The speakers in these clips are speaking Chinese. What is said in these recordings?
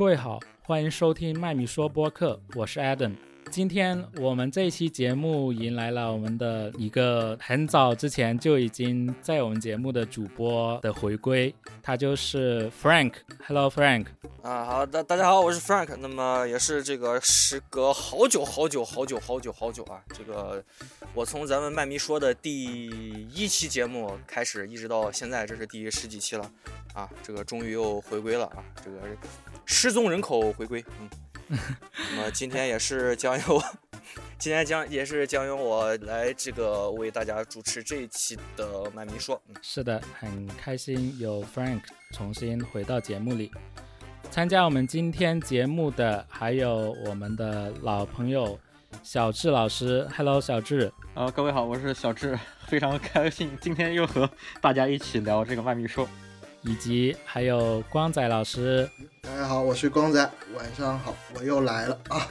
各位好，欢迎收听麦米说播客，我是 Adam。今天我们这一期节目迎来了我们的一个很早之前就已经在我们节目的主播的回归，他就是 Frank。Hello Frank。啊，好的，大家好，我是 Frank。那么也是这个时隔好久好久好久好久好久啊，这个我从咱们麦迷说的第一期节目开始，一直到现在，这是第十几期了啊，这个终于又回归了啊，这个失踪人口回归，嗯。那么今天也是将由我，今天将也是将由我来这个为大家主持这一期的麦迷说。是的，很开心有 Frank 重新回到节目里，参加我们今天节目的还有我们的老朋友小智老师。Hello，小智。啊，各位好，我是小智，非常开心今天又和大家一起聊这个麦迷说。以及还有光仔老师，大家好，我是光仔，晚上好，我又来了啊！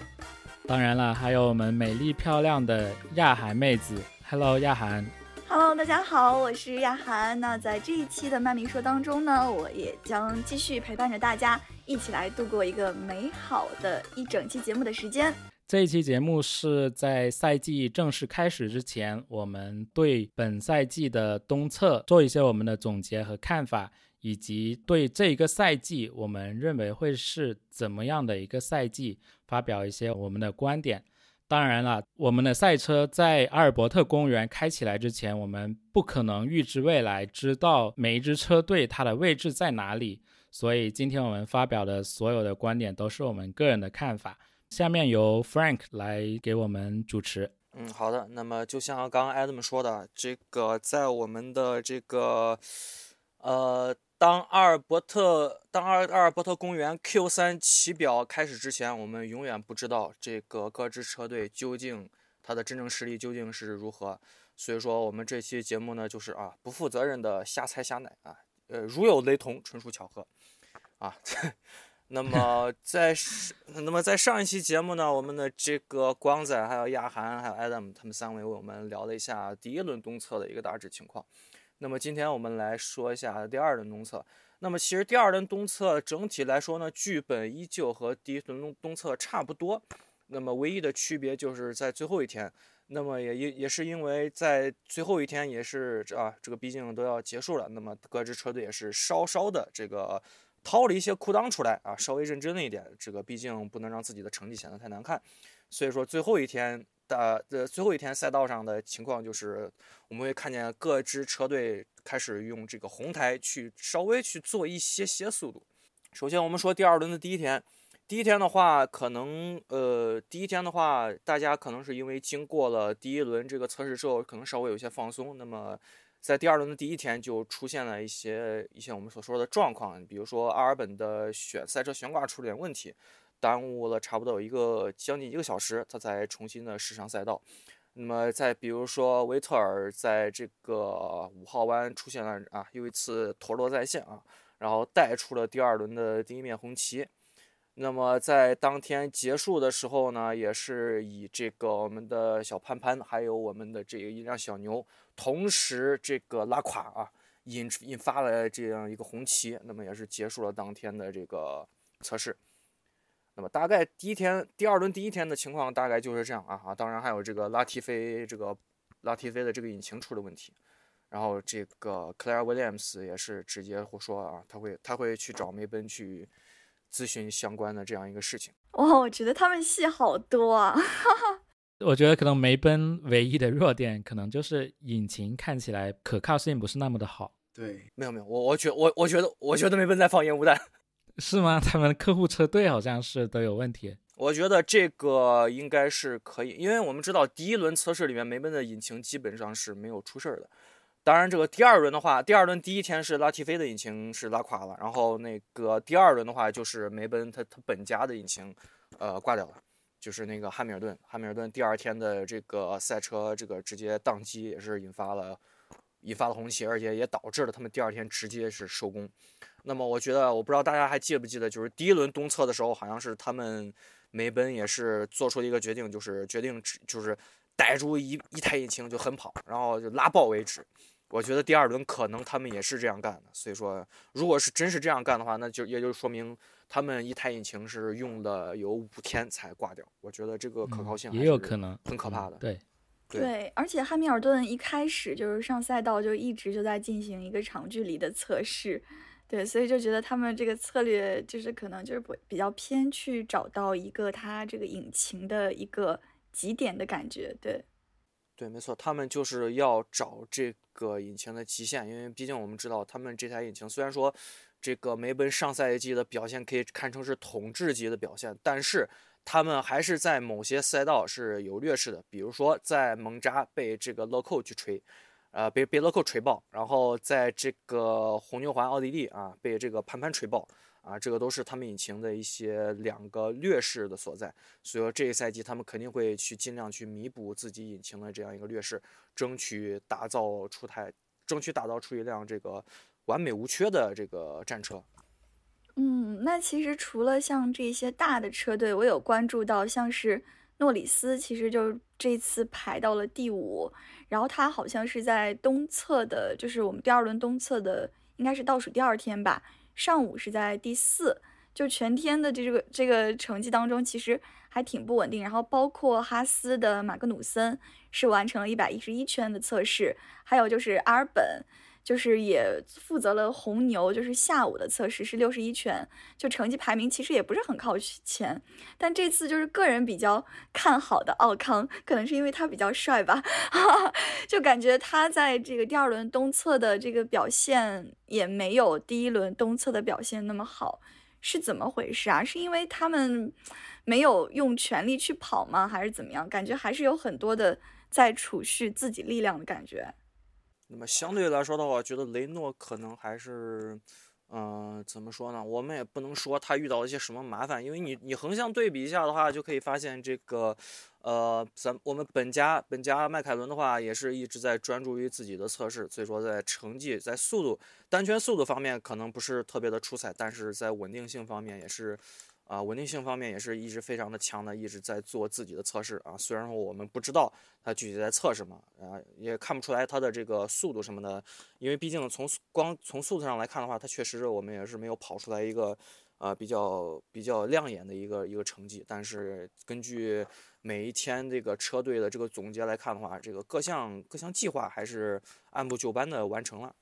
当然了，还有我们美丽漂亮的亚涵妹子，Hello，亚涵，Hello，大家好，我是亚涵。那在这一期的麦明说当中呢，我也将继续陪伴着大家，一起来度过一个美好的一整期节目的时间。这一期节目是在赛季正式开始之前，我们对本赛季的东侧做一些我们的总结和看法。以及对这一个赛季，我们认为会是怎么样的一个赛季，发表一些我们的观点。当然了，我们的赛车在阿尔伯特公园开起来之前，我们不可能预知未来，知道每一支车队它的位置在哪里。所以今天我们发表的所有的观点都是我们个人的看法。下面由 Frank 来给我们主持。嗯，好的。那么就像刚刚 Adam 说的，这个在我们的这个，呃。当阿尔伯特当阿尔阿尔伯特公园 Q 三起表开始之前，我们永远不知道这个各支车队究竟它的真正实力究竟是如何。所以说，我们这期节目呢，就是啊，不负责任的瞎猜瞎奶啊，呃，如有雷同，纯属巧合啊。那么 在那么在上一期节目呢，我们的这个光仔、还有亚涵、还有 Adam 他们三位为我们聊了一下第一轮东侧的一个大致情况。那么今天我们来说一下第二轮东侧。那么其实第二轮东侧整体来说呢，剧本依旧和第一轮东东侧差不多。那么唯一的区别就是在最后一天。那么也也也是因为在最后一天也是啊，这个毕竟都要结束了。那么各支车队也是稍稍的这个掏了一些裤裆出来啊，稍微认真了一点。这个毕竟不能让自己的成绩显得太难看。所以说最后一天。的的最后一天赛道上的情况就是，我们会看见各支车队开始用这个红台去稍微去做一些些速度。首先，我们说第二轮的第一天，第一天的话，可能呃，第一天的话，大家可能是因为经过了第一轮这个测试之后，可能稍微有些放松。那么，在第二轮的第一天就出现了一些一些我们所说的状况，比如说阿尔本的选赛车悬挂出了点问题。耽误了差不多有一个将近一个小时，他才重新的试上赛道。那么再比如说维特尔在这个五号弯出现了啊，又一次陀螺在线啊，然后带出了第二轮的第一面红旗。那么在当天结束的时候呢，也是以这个我们的小潘潘还有我们的这一辆小牛同时这个拉垮啊，引引发了这样一个红旗，那么也是结束了当天的这个测试。那么大概第一天、第二轮第一天的情况大概就是这样啊啊，当然还有这个拉提菲这个拉提菲的这个引擎出了问题，然后这个 Claire Williams 也是直接说啊，他会他会去找梅奔去咨询相关的这样一个事情。哇，我觉得他们戏好多啊！我觉得可能梅奔唯一的弱点可能就是引擎看起来可靠性不是那么的好。对，没有没有，我我觉我我觉得我觉得梅奔在放烟雾弹。是吗？他们客户车队好像是都有问题。我觉得这个应该是可以，因为我们知道第一轮测试里面梅奔的引擎基本上是没有出事儿的。当然，这个第二轮的话，第二轮第一天是拉提菲的引擎是拉垮了，然后那个第二轮的话就是梅奔他他本家的引擎，呃挂掉了，就是那个汉密尔顿，汉密尔顿第二天的这个赛车这个直接宕机，也是引发了引发了红旗，而且也导致了他们第二天直接是收工。那么我觉得，我不知道大家还记不记得，就是第一轮东侧的时候，好像是他们梅奔也是做出了一个决定，就是决定就是逮住一一台引擎就狠跑，然后就拉爆为止。我觉得第二轮可能他们也是这样干的。所以说，如果是真是这样干的话，那就也就说明他们一台引擎是用了有五天才挂掉。我觉得这个可靠性也有可能很可怕的。对。对，而且汉密尔顿一开始就是上赛道就一直就在进行一个长距离的测试，对，所以就觉得他们这个策略就是可能就是不比较偏去找到一个它这个引擎的一个极点的感觉，对，对，没错，他们就是要找这个引擎的极限，因为毕竟我们知道他们这台引擎虽然说这个梅奔上赛季的表现可以看成是统治级的表现，但是。他们还是在某些赛道是有劣势的，比如说在蒙扎被这个勒寇去锤，呃，被被勒扣锤爆，然后在这个红牛环奥地利啊被这个潘潘锤爆，啊，这个都是他们引擎的一些两个劣势的所在。所以说这一赛季他们肯定会去尽量去弥补自己引擎的这样一个劣势，争取打造出台，争取打造出一辆这个完美无缺的这个战车。嗯，那其实除了像这些大的车队，我有关注到，像是诺里斯，其实就这次排到了第五，然后他好像是在东侧的，就是我们第二轮东侧的，应该是倒数第二天吧，上午是在第四，就全天的这个这个成绩当中，其实还挺不稳定。然后包括哈斯的马格努森是完成了一百一十一圈的测试，还有就是阿尔本。就是也负责了红牛，就是下午的测试是六十一圈，就成绩排名其实也不是很靠前。但这次就是个人比较看好的奥康，可能是因为他比较帅吧，就感觉他在这个第二轮东侧的这个表现也没有第一轮东侧的表现那么好，是怎么回事啊？是因为他们没有用全力去跑吗？还是怎么样？感觉还是有很多的在储蓄自己力量的感觉。那么相对来说的话，觉得雷诺可能还是，嗯，怎么说呢？我们也不能说他遇到了一些什么麻烦，因为你你横向对比一下的话，就可以发现这个，呃，咱我们本家本家迈凯伦的话，也是一直在专注于自己的测试，所以说在成绩在速度单圈速度方面可能不是特别的出彩，但是在稳定性方面也是。啊，稳定性方面也是一直非常的强的，一直在做自己的测试啊。虽然说我们不知道它具体在测什么啊，也看不出来它的这个速度什么的，因为毕竟从光从速度上来看的话，它确实我们也是没有跑出来一个啊比较比较亮眼的一个一个成绩。但是根据每一天这个车队的这个总结来看的话，这个各项各项计划还是按部就班的完成了。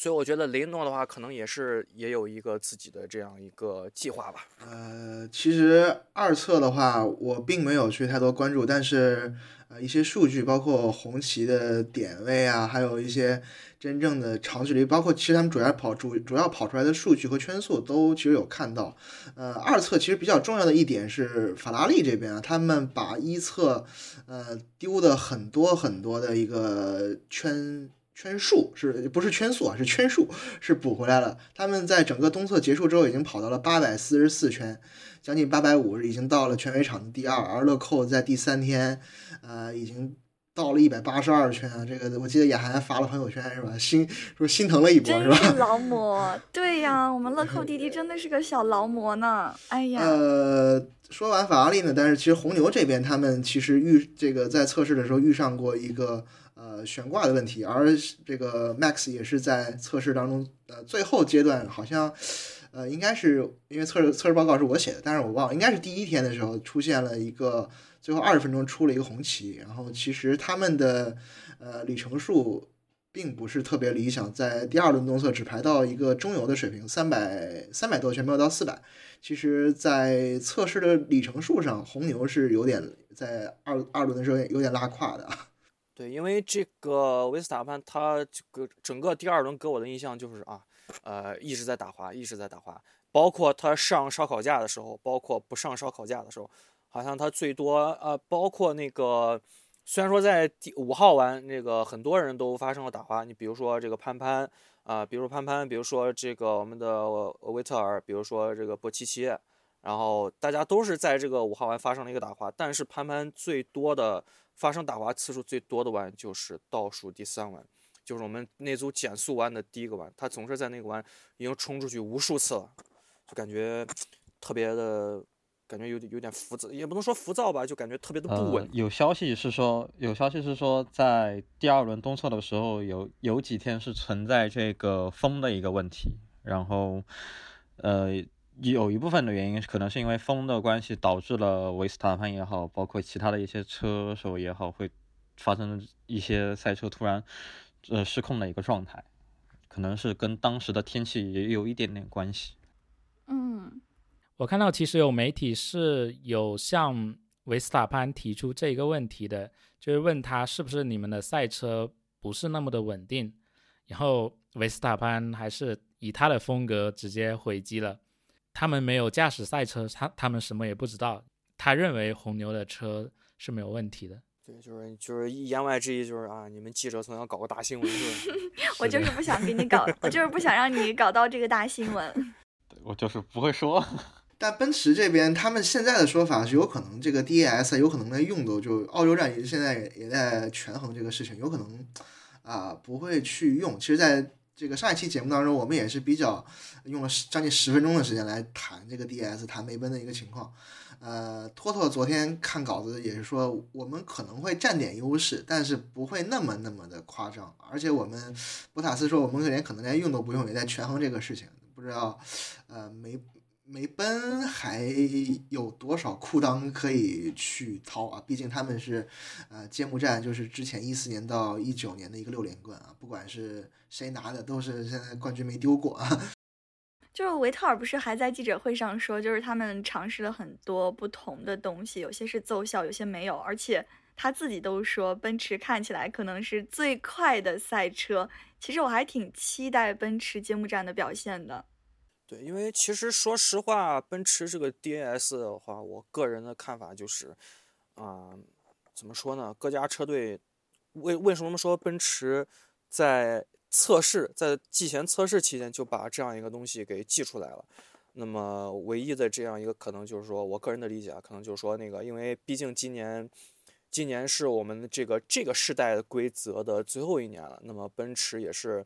所以我觉得雷诺的话，可能也是也有一个自己的这样一个计划吧。呃，其实二测的话，我并没有去太多关注，但是呃，一些数据，包括红旗的点位啊，还有一些真正的长距离，包括其实他们主要跑主主要跑出来的数据和圈速都其实有看到。呃，二测其实比较重要的一点是法拉利这边啊，他们把一测呃丢的很多很多的一个圈。圈数是不是圈速啊？是圈数是补回来了。他们在整个东侧结束之后，已经跑到了八百四十四圈，将近八百五，已经到了全围场的第二。而乐扣在第三天，呃，已经到了一百八十二圈啊。这个我记得雅涵发了朋友圈是吧？心说心疼了一波是吧？是 劳模，对呀，我们乐扣弟弟真的是个小劳模呢。哎呀，呃，说完法拉利呢，但是其实红牛这边他们其实遇这个在测试的时候遇上过一个。呃，悬挂的问题，而这个 Max 也是在测试当中，呃，最后阶段好像，呃，应该是因为测试测试报告是我写的，但是我忘了，应该是第一天的时候出现了一个最后二十分钟出了一个红旗，然后其实他们的呃里程数并不是特别理想，在第二轮东侧只排到一个中游的水平，三百三百多圈没有到四百，其实，在测试的里程数上，红牛是有点在二二轮的时候有点拉胯的。啊。对，因为这个维斯塔潘，他这个整个第二轮给我的印象就是啊，呃，一直在打滑，一直在打滑。包括他上烧烤架的时候，包括不上烧烤架的时候，好像他最多呃，包括那个，虽然说在第五号弯那个很多人都发生了打滑，你比如说这个潘潘啊，比如潘潘，比如说这个我们的维特尔，比如说这个波奇奇，然后大家都是在这个五号弯发生了一个打滑，但是潘潘最多的。发生打滑次数最多的弯就是倒数第三弯，就是我们那组减速弯的第一个弯，他总是在那个弯已经冲出去无数次了，就感觉 特别的感觉有点有点浮躁，也不能说浮躁吧，就感觉特别的不稳。有消息是说，有消息是说，在第二轮东测的时候，有有几天是存在这个风的一个问题，然后，呃，有一部分的原因可能是因为风的关系，导致了维斯塔潘也好，包括其他的一些车手也好，会发生一些赛车突然呃失控的一个状态，可能是跟当时的天气也有一点点关系。嗯。我看到其实有媒体是有向维斯塔潘提出这个问题的，就是问他是不是你们的赛车不是那么的稳定，然后维斯塔潘还是以他的风格直接回击了，他们没有驾驶赛车，他他们什么也不知道，他认为红牛的车是没有问题的。对，就是就是言外之意就是啊，你们记者总想搞个大新闻是吧？我就是不想给你 搞，我就是不想让你搞到这个大新闻。我就是不会说。但奔驰这边，他们现在的说法是有可能这个 DAS 有可能在用的，就澳洲站也现在也在权衡这个事情，有可能啊不会去用。其实，在这个上一期节目当中，我们也是比较用了将近十分钟的时间来谈这个 DS，谈梅奔的一个情况。呃，托托昨天看稿子也是说，我们可能会占点优势，但是不会那么那么的夸张。而且我们博塔斯说，我们连可能连用都不用，也在权衡这个事情。不知道，呃，梅。梅奔还有多少裤裆可以去掏啊？毕竟他们是，呃，揭幕战就是之前一四年到一九年的一个六连冠啊，不管是谁拿的，都是现在冠军没丢过啊。就是维特尔不是还在记者会上说，就是他们尝试了很多不同的东西，有些是奏效，有些没有，而且他自己都说奔驰看起来可能是最快的赛车。其实我还挺期待奔驰揭幕战的表现的。对，因为其实说实话，奔驰这个 DAS 的话，我个人的看法就是，啊，怎么说呢？各家车队为为什么说奔驰在测试在季前测试期间就把这样一个东西给寄出来了？那么唯一的这样一个可能就是说，我个人的理解啊，可能就是说那个，因为毕竟今年今年是我们这个这个世代的规则的最后一年了，那么奔驰也是。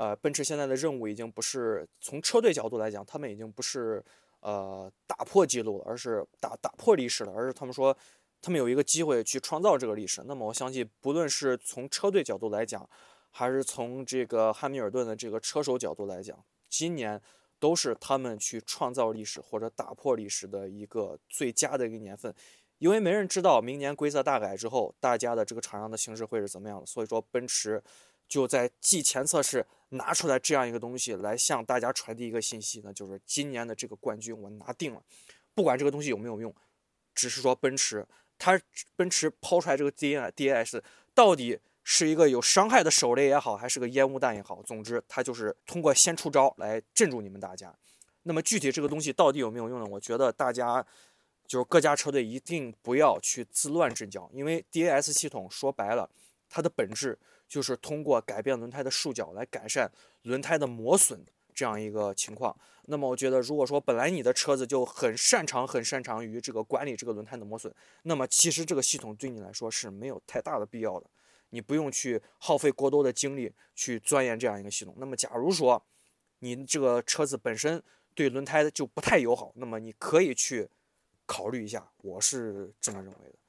呃，奔驰现在的任务已经不是从车队角度来讲，他们已经不是呃打破记录了，而是打打破历史了，而是他们说他们有一个机会去创造这个历史。那么我相信，不论是从车队角度来讲，还是从这个汉密尔顿的这个车手角度来讲，今年都是他们去创造历史或者打破历史的一个最佳的一个年份，因为没人知道明年规则大改之后，大家的这个场上的形势会是怎么样的，所以说奔驰就在季前测试。拿出来这样一个东西来向大家传递一个信息呢，就是今年的这个冠军我拿定了，不管这个东西有没有用，只是说奔驰，它奔驰抛出来这个 D A D S 到底是一个有伤害的手雷也好，还是个烟雾弹也好，总之它就是通过先出招来镇住你们大家。那么具体这个东西到底有没有用呢？我觉得大家就是各家车队一定不要去自乱阵脚，因为 D A S 系统说白了，它的本质。就是通过改变轮胎的束角来改善轮胎的磨损这样一个情况。那么我觉得，如果说本来你的车子就很擅长、很擅长于这个管理这个轮胎的磨损，那么其实这个系统对你来说是没有太大的必要的。你不用去耗费过多的精力去钻研这样一个系统。那么假如说你这个车子本身对轮胎就不太友好，那么你可以去考虑一下。我是这么认为的。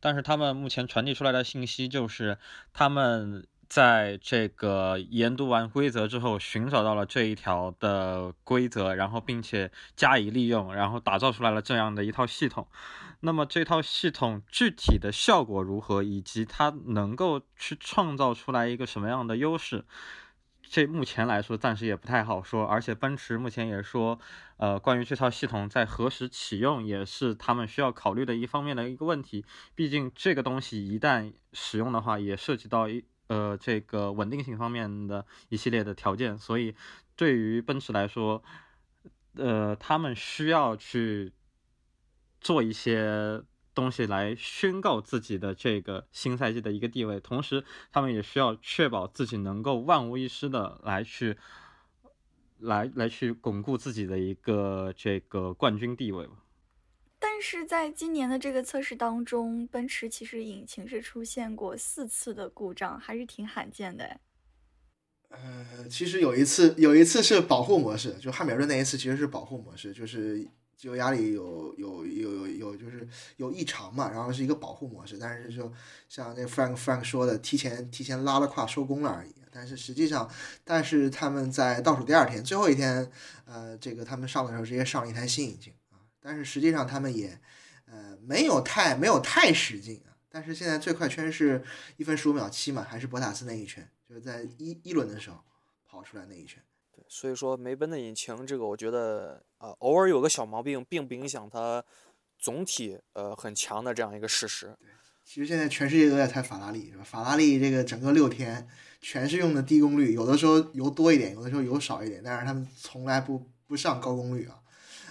但是他们目前传递出来的信息就是，他们在这个研读完规则之后，寻找到了这一条的规则，然后并且加以利用，然后打造出来了这样的一套系统。那么这套系统具体的效果如何，以及它能够去创造出来一个什么样的优势？这目前来说暂时也不太好说，而且奔驰目前也说，呃，关于这套系统在何时启用也是他们需要考虑的一方面的一个问题。毕竟这个东西一旦使用的话，也涉及到一呃这个稳定性方面的一系列的条件，所以对于奔驰来说，呃，他们需要去做一些。东西来宣告自己的这个新赛季的一个地位，同时他们也需要确保自己能够万无一失的来去，来来去巩固自己的一个这个冠军地位吧。但是在今年的这个测试当中，奔驰其实引擎是出现过四次的故障，还是挺罕见的。呃，其实有一次有一次是保护模式，就汉密尔顿那一次其实是保护模式，就是。机油压力有有有有有就是有异常嘛，然后是一个保护模式，但是就像那 Frank Frank 说的，提前提前拉了胯收工了而已。但是实际上，但是他们在倒数第二天最后一天，呃，这个他们上的时候直接上了一台新引擎啊，但是实际上他们也呃没有太没有太使劲啊。但是现在最快圈是一分十五秒七嘛，还是博塔斯那一圈，就是在一一轮的时候跑出来那一圈。对，所以说梅奔的引擎这个，我觉得呃偶尔有个小毛病，并不影响它总体呃很强的这样一个事实。其实现在全世界都在猜法拉利？法拉利这个整个六天全是用的低功率，有的时候油多一点，有的时候油少一点，但是他们从来不不上高功率啊。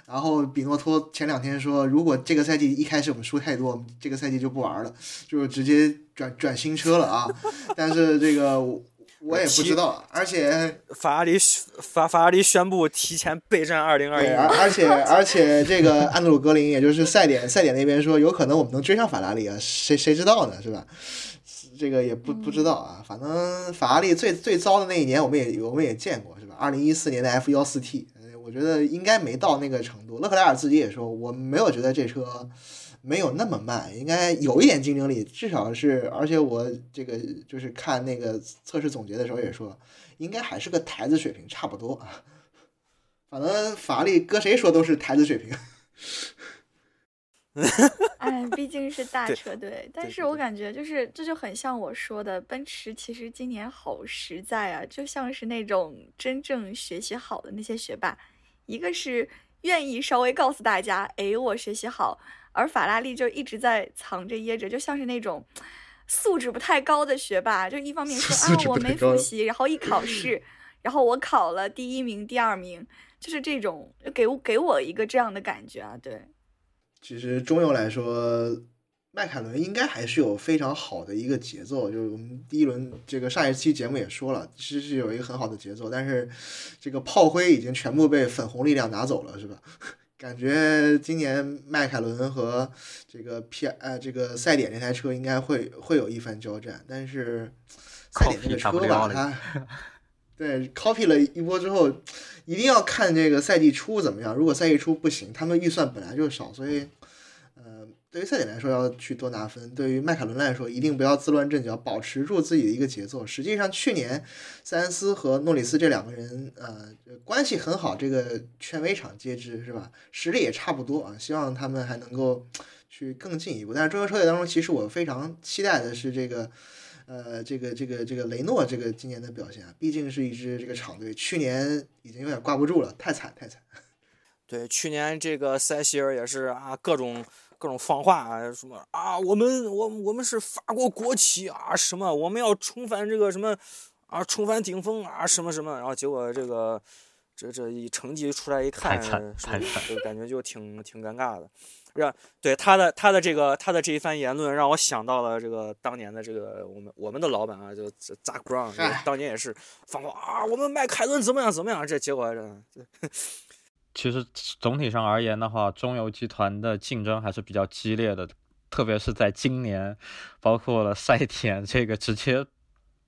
然后比诺托前两天说，如果这个赛季一开始我们输太多，这个赛季就不玩了，就直接转转新车了啊。但是这个我也不知道，而且法拉利法法拉利宣布提前备战二零二一，而而且而且这个安德鲁格林，也就是赛点赛点那边说，有可能我们能追上法拉利啊，谁谁知道呢，是吧？这个也不不知道啊，反正法拉利最最糟的那一年，我们也我们也见过，是吧？二零一四年的 F 幺四 T。我觉得应该没到那个程度。勒克莱尔自己也说，我没有觉得这车没有那么慢，应该有一点竞争力，至少是。而且我这个就是看那个测试总结的时候也说，应该还是个台子水平，差不多啊。反正法拉利搁谁说都是台子水平。哎，毕竟是大 车队，但是我感觉就是这就很像我说的，奔驰其实今年好实在啊，就像是那种真正学习好的那些学霸。一个是愿意稍微告诉大家，哎，我学习好，而法拉利就一直在藏着掖着，就像是那种素质不太高的学霸，就一方面说 啊我没复习，然后一考试，然后我考了第一名、第二名，就是这种给我给我一个这样的感觉啊。对，其实中游来说。迈凯伦应该还是有非常好的一个节奏，就是我们第一轮这个上一期节目也说了，其实是有一个很好的节奏，但是这个炮灰已经全部被粉红力量拿走了，是吧？感觉今年迈凯伦和这个 P 呃这个赛点这台车应该会会有一番交战，但是赛点这个车吧，它对 copy 了一波之后，一定要看这个赛季初怎么样。如果赛季初不行，他们预算本来就少，所以。对于赛点来说，要去多拿分；对于迈凯伦来说，一定不要自乱阵脚，保持住自己的一个节奏。实际上，去年塞恩斯和诺里斯这两个人，呃，关系很好，这个权威场皆知，是吧？实力也差不多啊。希望他们还能够去更进一步。但是中游车队当中，其实我非常期待的是这个，呃，这个这个这个雷诺这个今年的表现啊，毕竟是一支这个厂队，去年已经有点挂不住了，太惨太惨。对，去年这个塞西尔也是啊，各种。各种放话啊，什么啊，我们我我们是法国国旗啊，什么我们要重返这个什么啊，重返顶峰啊，什么什么，然后结果这个这这一成绩出来一看，就感觉就挺挺尴尬的。让对他的他的这个他的这一番言论，让我想到了这个当年的这个我们我们的老板啊，就扎克布朗，当年也是放话啊，我们迈凯伦怎么样怎么样，这结果这。其实总体上而言的话，中游集团的竞争还是比较激烈的，特别是在今年，包括了赛田这个直接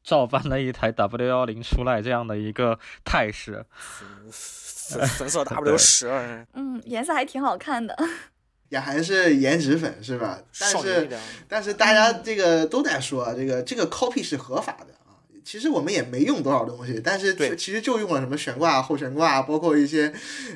照搬了一台 W 幺零出来这样的一个态势，粉色 W 十，嗯，颜色还挺好看的，也还是颜值粉是吧？但是但是大家这个都在说这个这个 copy 是合法的。其实我们也没用多少东西，但是其实就用了什么悬挂、后悬挂，包括一些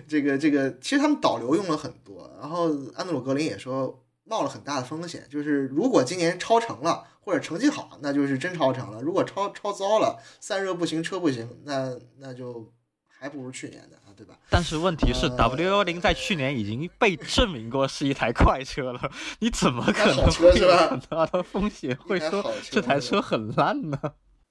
这个这个，其实他们导流用了很多。然后安德鲁格林也说冒了很大的风险，就是如果今年超成了或者成绩好，那就是真超成了；如果超超糟了，散热不行，车不行，那那就还不如去年的啊，对吧？但是问题是，W 幺零在去年已经被证明过是一台快车了，你怎么可能会有很大的风险会说这台车很烂呢？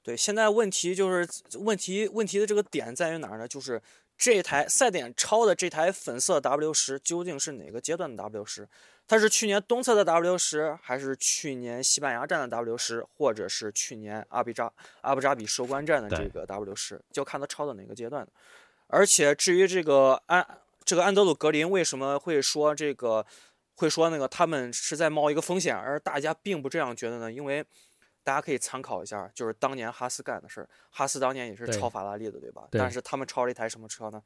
对，现在问题就是问题问题的这个点在于哪儿呢？就是这台赛点超的这台粉色 W 十究竟是哪个阶段的 W 十？它是去年东侧的 W 十，还是去年西班牙站的 W 十，或者是去年阿比扎阿布扎比收官站的这个 W 十？就看它超的哪个阶段的。而且至于这个安这个安德鲁格林为什么会说这个会说那个他们是在冒一个风险，而大家并不这样觉得呢？因为大家可以参考一下，就是当年哈斯干的事儿。哈斯当年也是超法拉利的，对吧？但是他们超了一台什么车呢？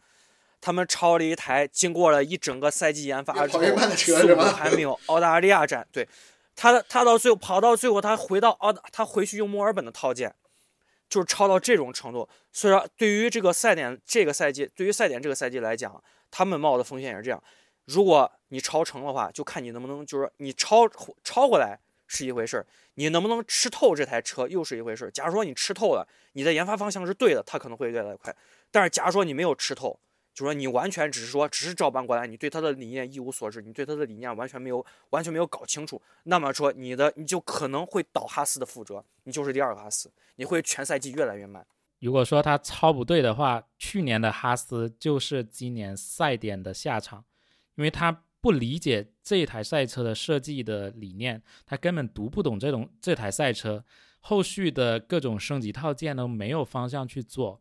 他们超了一台经过了一整个赛季研发之后，的车速度还没有澳大利亚站。对，他他到最后跑到最后，他回到澳，他回去用墨尔本的套件，就是超到这种程度。所以说，对于这个赛点这个赛季，对于赛点这个赛季来讲，他们冒的风险也是这样。如果你超成的话，就看你能不能，就是你超超过来是一回事儿，你能不能吃透这台车又是一回事儿。假如说你吃透了，你的研发方向是对的，它可能会越来越快。但是假如说你没有吃透，就说你完全只是说只是照搬过来，你对它的理念一无所知，你对它的理念完全没有完全没有搞清楚，那么说你的你就可能会倒哈斯的覆辙，你就是第二个哈斯，你会全赛季越来越慢。如果说他超不对的话，去年的哈斯就是今年赛点的下场，因为他不理解这一台赛车的设计的理念，他根本读不懂这种这台赛车后续的各种升级套件都没有方向去做。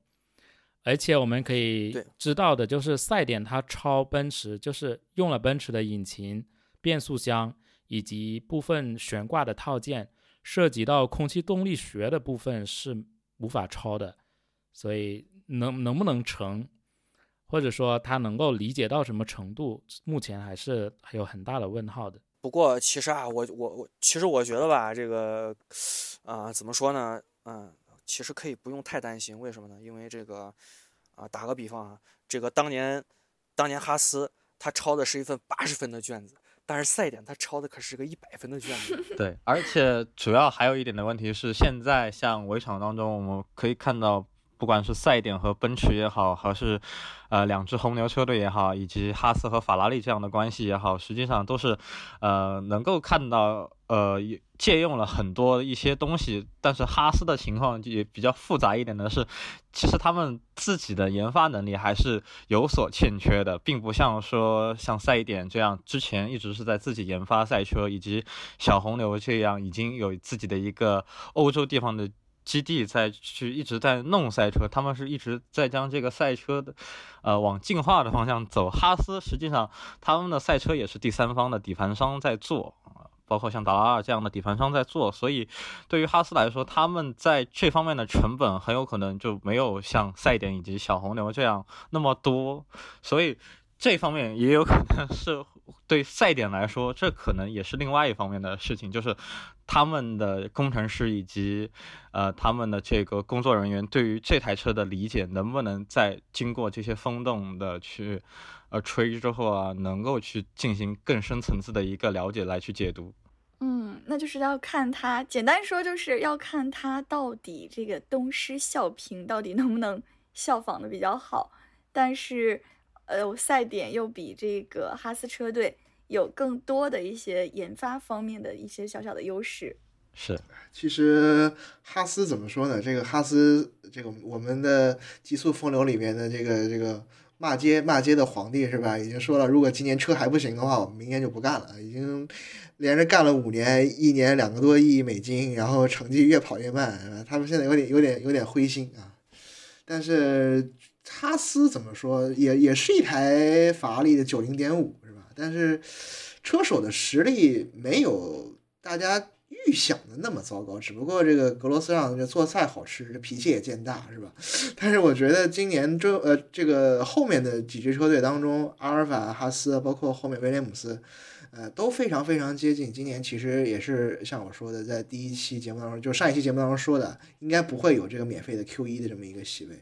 而且我们可以知道的就是赛点它超奔驰，就是用了奔驰的引擎、变速箱以及部分悬挂的套件，涉及到空气动力学的部分是无法超的。所以能能不能成，或者说他能够理解到什么程度，目前还是还有很大的问号的。不过其实啊，我我我其实我觉得吧，这个啊怎么说呢？嗯。其实可以不用太担心，为什么呢？因为这个，啊，打个比方啊，这个当年，当年哈斯他抄的是一份八十分的卷子，但是赛点他抄的可是个一百分的卷子。对，而且主要还有一点的问题是，现在像围场当中，我们可以看到。不管是赛点和奔驰也好，还是，呃，两支红牛车队也好，以及哈斯和法拉利这样的关系也好，实际上都是，呃，能够看到，呃，借用了很多一些东西。但是哈斯的情况也比较复杂一点的是，其实他们自己的研发能力还是有所欠缺的，并不像说像赛点这样之前一直是在自己研发赛车，以及小红牛这样已经有自己的一个欧洲地方的。基地在去一直在弄赛车，他们是一直在将这个赛车的，呃，往进化的方向走。哈斯实际上他们的赛车也是第三方的底盘商在做，包括像达拉尔这样的底盘商在做。所以对于哈斯来说，他们在这方面的成本很有可能就没有像赛点以及小红牛这样那么多。所以这方面也有可能是。对赛点来说，这可能也是另外一方面的事情，就是他们的工程师以及呃他们的这个工作人员对于这台车的理解，能不能在经过这些风洞的去呃吹之后啊，能够去进行更深层次的一个了解来去解读。嗯，那就是要看他，简单说就是要看他到底这个东施效颦到底能不能效仿的比较好，但是。呃，赛点又比这个哈斯车队有更多的一些研发方面的一些小小的优势。是，其实哈斯怎么说呢？这个哈斯，这个我们的极速风流里面的这个这个骂街骂街的皇帝是吧？已经说了，如果今年车还不行的话，我们明年就不干了。已经连着干了五年，一年两个多亿美金，然后成绩越跑越慢，他们现在有点有点有点灰心啊。但是。哈斯怎么说也也是一台法拉利的九零点五是吧？但是车手的实力没有大家预想的那么糟糕，只不过这个格罗斯让这做菜好吃，这脾气也见大是吧？但是我觉得今年这呃这个后面的几支车队当中，阿尔法、哈斯，包括后面威廉姆斯，呃都非常非常接近。今年其实也是像我说的，在第一期节目当中，就上一期节目当中说的，应该不会有这个免费的 Q 一的这么一个席位。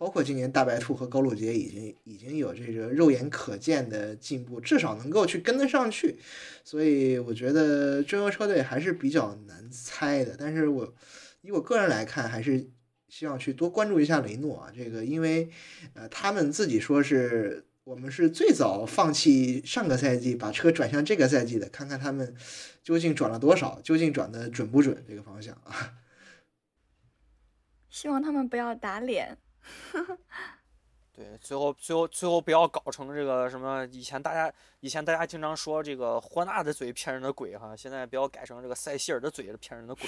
包括今年大白兔和高露洁已经已经有这个肉眼可见的进步，至少能够去跟得上去，所以我觉得中游车队还是比较难猜的。但是我以我个人来看，还是希望去多关注一下雷诺啊，这个因为呃他们自己说是我们是最早放弃上个赛季把车转向这个赛季的，看看他们究竟转了多少，究竟转的准不准这个方向啊。希望他们不要打脸。对，最后最后最后不要搞成这个什么以前大家以前大家经常说这个霍纳的嘴骗人的鬼哈，现在不要改成这个塞西尔的嘴是骗人的鬼，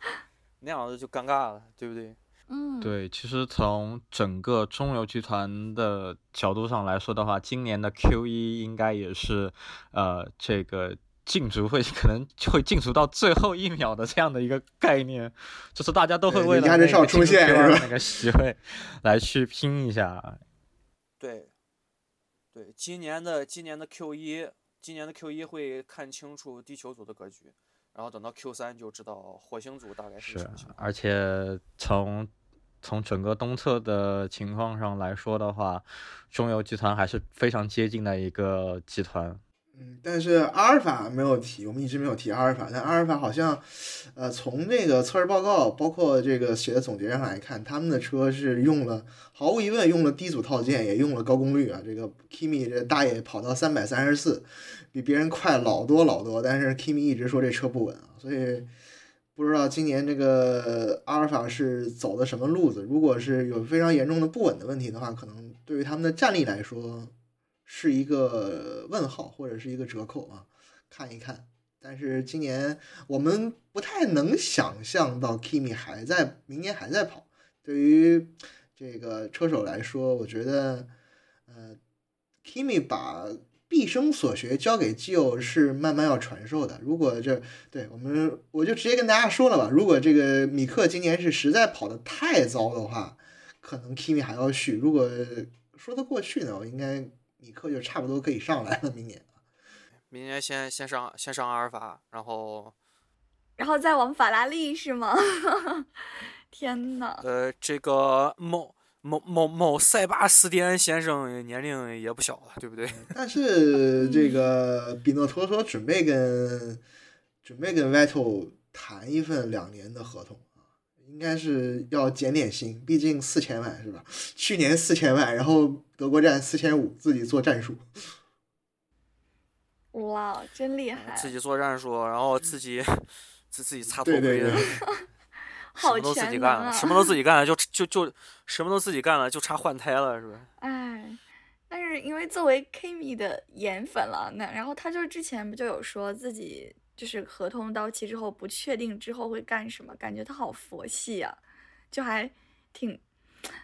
那样子就尴尬了，对不对？嗯，对，其实从整个中游集团的角度上来说的话，今年的 Q 一应该也是呃这个。竞逐会可能会竞逐到最后一秒的这样的一个概念，就是大家都会为了那个出现那个席位来去拼一下。对，对，今年的今年的 Q 一，今年的 Q 一会看清楚地球组的格局，然后等到 Q 三就知道火星组大概是是什么情，况。而且从从整个东侧的情况上来说的话，中游集团还是非常接近的一个集团。嗯，但是阿尔法没有提，我们一直没有提阿尔法，但阿尔法好像，呃，从这个测试报告，包括这个写的总结上来看，他们的车是用了，毫无疑问用了低组套件，也用了高功率啊。这个 Kimi 这大爷跑到三百三十四，比别人快老多老多，但是 Kimi 一直说这车不稳啊，所以不知道今年这个阿尔法是走的什么路子。如果是有非常严重的不稳的问题的话，可能对于他们的战力来说。是一个问号或者是一个折扣啊，看一看。但是今年我们不太能想象到 Kimi 还在明年还在跑。对于这个车手来说，我觉得，呃，Kimi 把毕生所学交给基友是慢慢要传授的。如果这对我们，我就直接跟大家说了吧。如果这个米克今年是实在跑得太糟的话，可能 Kimi 还要续。如果说得过去呢，我应该。米克就差不多可以上来了，明年。明年先先上先上阿尔法，然后，然后再往法拉利是吗？天呐。呃，这个某某某某塞巴斯蒂安先生年龄也不小了，对不对？但是 这个比诺托说准备跟准备跟 Vettel 谈一份两年的合同。应该是要减点薪，毕竟四千万是吧？去年四千万，然后德国站四千五，自己做战术。哇，真厉害！自己做战术，然后自己自自己擦头盔，什么都自己干了，什么都自己干了，就就就什么都自己干了，就差换胎了，是吧？哎，但是因为作为 Kimi 的颜粉了，那然后他就之前不就有说自己。就是合同到期之后不确定之后会干什么，感觉他好佛系啊，就还挺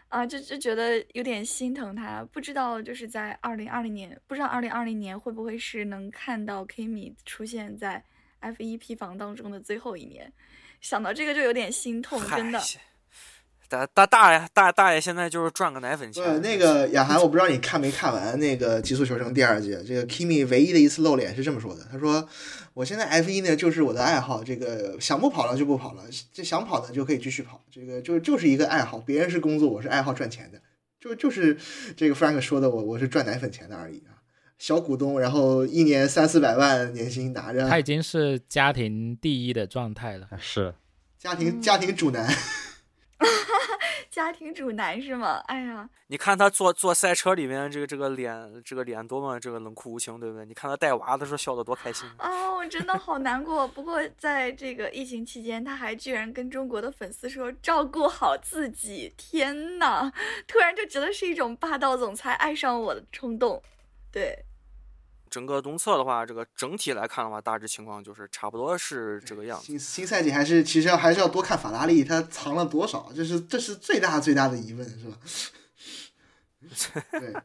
啊，就就觉得有点心疼他。不知道就是在二零二零年，不知道二零二零年会不会是能看到 Kimi 出现在 F 一 P 房当中的最后一年，想到这个就有点心痛，真的。大大大爷大大爷现在就是赚个奶粉钱。对，那个雅涵，我不知道你看没看完那个《极速求生》第二季。这个 Kimi 唯一的一次露脸是这么说的：“他说，我现在 F 一呢就是我的爱好，这个想不跑了就不跑了，这想跑呢就可以继续跑，这个就就是一个爱好。别人是工作，我是爱好赚钱的，就就是这个 Frank 说的，我我是赚奶粉钱的而已啊，小股东，然后一年三四百万年薪拿着，他已经是家庭第一的状态了，是家庭家庭主男。” 家庭主男是吗？哎呀，你看他坐坐赛车里面这个这个脸，这个脸多么这个冷酷无情，对不对？你看他带娃的时候笑得多开心啊！我真的好难 过。不过在这个疫情期间，他还居然跟中国的粉丝说照顾好自己。天呐，突然就觉得是一种霸道总裁爱上我的冲动。对。整个东侧的话，这个整体来看的话，大致情况就是差不多是这个样子。新新赛季还是其实要还是要多看法拉利，它藏了多少，这是这是最大最大的疑问，是吧？对。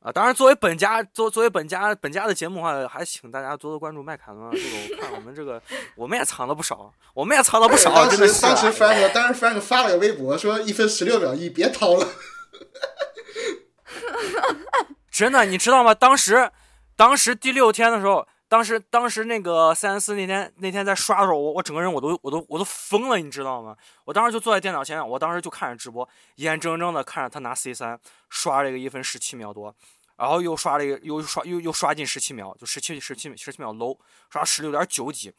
啊，当然，作为本家作作为本家本家的节目的话，还请大家多多关注麦凯伦。这个我看我们这个 我们也藏了不少，我们也藏了不少。当时当时 Frank 当时 Frank 发了个微博说一分十六秒一，别掏了。真的，你知道吗？当时。当时第六天的时候，当时当时那个塞恩斯那天那天在刷的时候，我我整个人我都我都我都疯了，你知道吗？我当时就坐在电脑前，我当时就看着直播，眼睁睁的看着他拿 C 三刷了一个一分十七秒多，然后又刷了一个又刷又又刷进十七秒，就十七十七十七秒 low，刷十六点九几，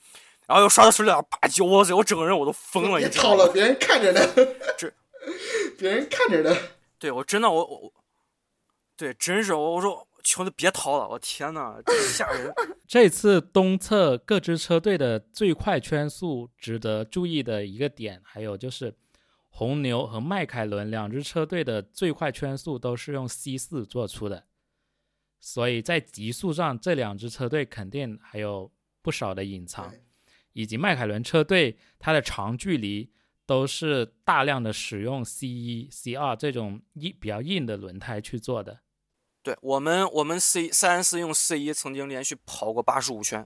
然后又刷到十六点八九，我操！我整个人我都疯了，你知道吗？了，别人看着呢，这 别人看着呢。对我真的我我对真是我我说。穷的别掏了！我天哪，吓人！这次东侧各支车队的最快圈速值得注意的一个点，还有就是红牛和迈凯伦两支车队的最快圈速都是用 C 四做出的，所以在极速上这两支车队肯定还有不少的隐藏，以及迈凯伦车队它的长距离都是大量的使用 C 一、C 二这种硬比较硬的轮胎去做的。对我们，我们 C 三四用 C 一曾经连续跑过八十五圈，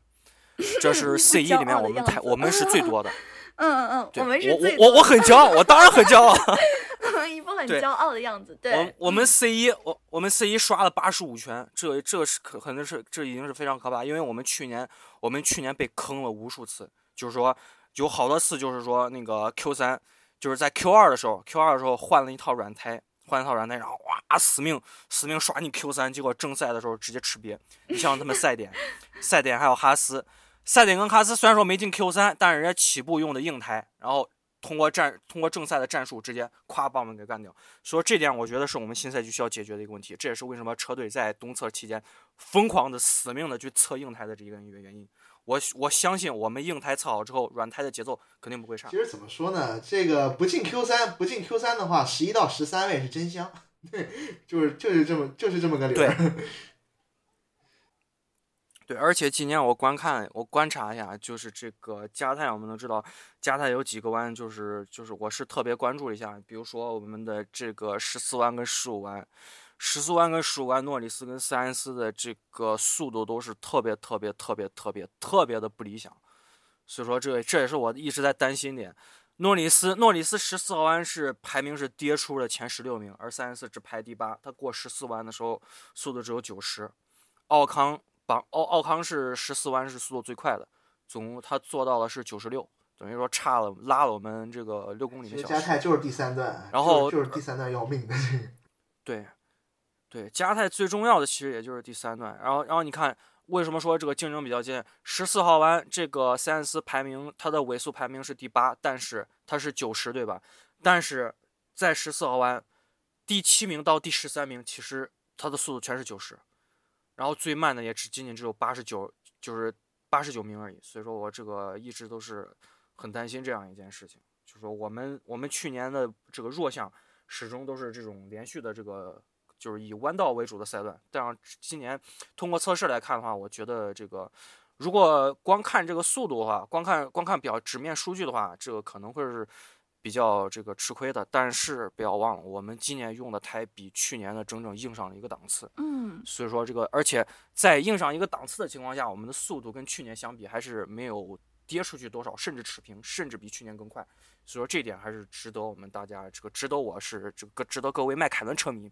这是 C 一里面我们太我们是最多的。嗯嗯嗯，我们是我我我我很骄傲，我当然很骄傲。一副很骄傲的样子。我对，我们 C 一我我们 C 一刷了八十五圈，这这是可可能是这已经是非常可怕，因为我们去年我们去年被坑了无数次，就是说有好多次就是说那个 Q 三就是在 Q 二的时候，Q 二的时候换了一套软胎，换一套软胎，然后哇死命死命刷你 Q 三，结果正赛的时候直接吃瘪。你像他们赛点，赛点还有哈斯，赛点跟哈斯虽然说没进 Q 三，但是人家起步用的硬胎，然后通过战通过正赛的战术直接咵把我们给干掉。所以这点我觉得是我们新赛季需要解决的一个问题，这也是为什么车队在东测期间疯狂的死命的去测硬胎的这一个一个原因。我我相信我们硬胎测好之后，软胎的节奏肯定不会差其。实怎么说呢？这个不进 Q 三，不进 Q 三的话，十一到十三位是真香，对，就是就是这么就是这么个理儿。对，而且今年我观看，我观察一下，就是这个加泰，我们能知道加泰有几个弯，就是就是我是特别关注一下，比如说我们的这个十四弯跟十五弯，十四弯跟十五弯，诺里斯跟塞恩斯的这个速度都是特别特别特别特别特别的不理想，所以说这这也是我一直在担心点。诺里斯，诺里斯十四号弯是排名是跌出了前十六名，而塞恩斯只排第八，他过十四弯的时候速度只有九十，奥康。榜奥奥康是十四弯是速度最快的，总共他做到了是九十六，等于说差了拉了我们这个六公里其的小加泰就是第三段，然后就是就是第三段要命的这个。对，对，加泰最重要的其实也就是第三段。然后，然后你看为什么说这个竞争比较激烈？十四号弯这个塞恩斯排名它的尾速排名是第八，但是它是九十对吧？但是在十四号弯第七名到第十三名，其实它的速度全是九十。然后最慢的也只仅仅只有八十九，就是八十九名而已。所以说我这个一直都是很担心这样一件事情，就是说我们我们去年的这个弱项始终都是这种连续的这个就是以弯道为主的赛段。但是今年通过测试来看的话，我觉得这个如果光看这个速度的话，光看光看表纸面数据的话，这个可能会是。比较这个吃亏的，但是不要忘了，我们今年用的胎比去年的整整硬上了一个档次。嗯，所以说这个，而且在硬上一个档次的情况下，我们的速度跟去年相比还是没有跌出去多少，甚至持平，甚至比去年更快。所以说这点还是值得我们大家这个值得我是这个值得各位迈凯伦车迷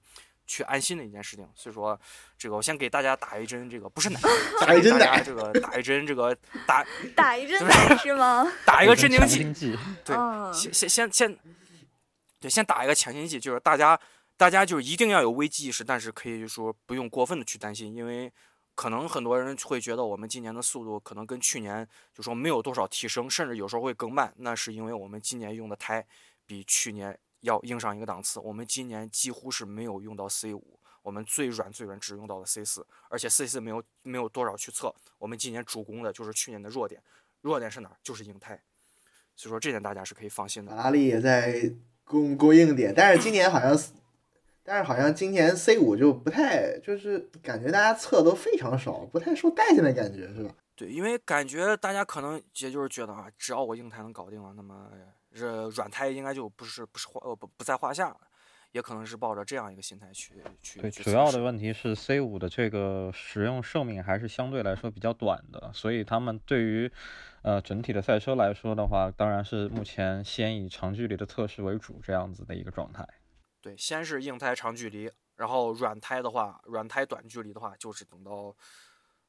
去安心的一件事情。所以说这个我先给大家打一针这个不是奶，打一针奶这个打一针这个 打打一针奶是吗？打一个镇定剂。对，嗯先先先先，对，先打一个强心剂，就是大家大家就是一定要有危机意识，但是可以说不用过分的去担心，因为可能很多人会觉得我们今年的速度可能跟去年就说没有多少提升，甚至有时候会更慢，那是因为我们今年用的胎比去年要硬上一个档次，我们今年几乎是没有用到 C 五。我们最软最软只用到了 C 四，而且 C 四没有没有多少去测。我们今年主攻的就是去年的弱点，弱点是哪儿？就是硬胎。所以说这点大家是可以放心的。法拉利也在供供应点，但是今年好像，但是好像今年 C 五就不太，就是感觉大家测都非常少，不太受待见的感觉，是吧？对，因为感觉大家可能也就是觉得啊，只要我硬胎能搞定了，那么这软胎应该就不是不是话呃不不在话下了。也可能是抱着这样一个心态去去对，主要的问题是 C 五的这个使用寿命还是相对来说比较短的，所以他们对于呃整体的赛车来说的话，当然是目前先以长距离的测试为主这样子的一个状态。对，先是硬胎长距离，然后软胎的话，软胎短距离的话，就是等到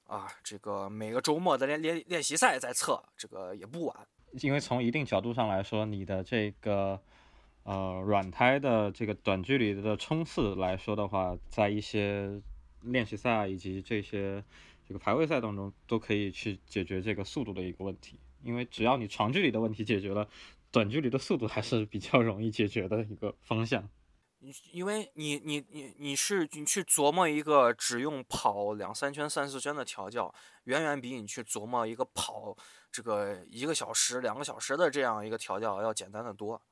啊这个每个周末的练练练习赛再测，这个也不晚。因为从一定角度上来说，你的这个呃软胎的这个短距离的冲刺来说的话，在一些练习赛以及这些这个排位赛当中，都可以去解决这个速度的一个问题。因为只要你长距离的问题解决了，短距离的速度还是比较容易解决的一个方向。因为你你你你是你去琢磨一个只用跑两三圈三四圈的调教，远远比你去琢磨一个跑这个一个小时两个小时的这样一个调教要简单的多。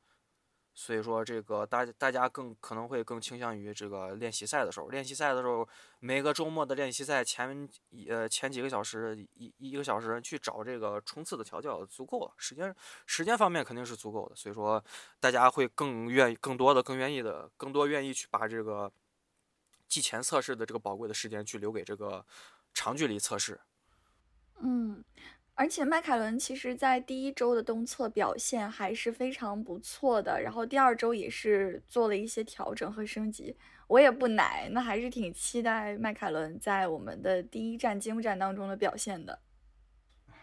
所以说，这个大家大家更可能会更倾向于这个练习赛的时候，练习赛的时候，每个周末的练习赛前呃前几个小时一一个小时去找这个冲刺的调教足够了，时间时间方面肯定是足够的，所以说大家会更愿意更多的更愿意的更多愿意去把这个季前测试的这个宝贵的时间去留给这个长距离测试。嗯，而而且迈凯伦其实在第一周的东侧表现还是非常不错的，然后第二周也是做了一些调整和升级。我也不奶，那还是挺期待迈凯伦在我们的第一站揭幕战当中的表现的。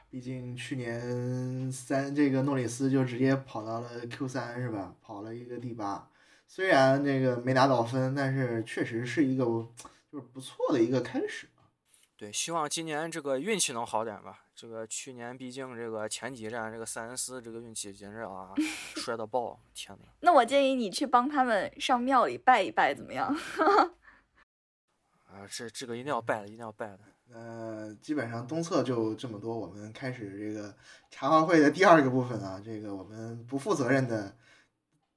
毕竟去年三这个诺里斯就直接跑到了 Q 三是吧？跑了一个第八，虽然这个没拿到分，但是确实是一个就是不错的一个开始。对，希望今年这个运气能好点吧。这个去年毕竟这个前几站这个塞恩斯这个运气简直啊，摔到爆！天呐。那我建议你去帮他们上庙里拜一拜，怎么样？啊，这这个一定要拜的，一定要拜的。呃，基本上东侧就这么多，我们开始这个茶话会的第二个部分啊，这个我们不负责任的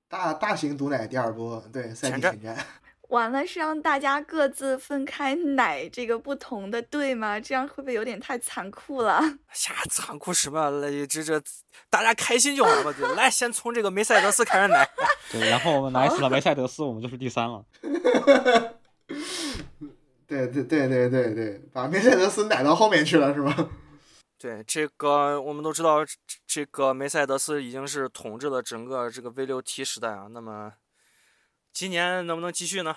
大大型毒奶第二波，对赛季前瞻。完了，是让大家各自分开奶这个不同的队吗？这样会不会有点太残酷了？呀残酷什么？来，这这大家开心就好了。来，先从这个梅赛德斯开始奶。对，然后我们 奶死了梅赛德斯，我们就是第三了。对对对对对对，把梅赛德斯奶到后面去了是吧？对，这个我们都知道，这个梅赛德斯已经是统治了整个这个 V 六 T 时代啊。那么。今年能不能继续呢？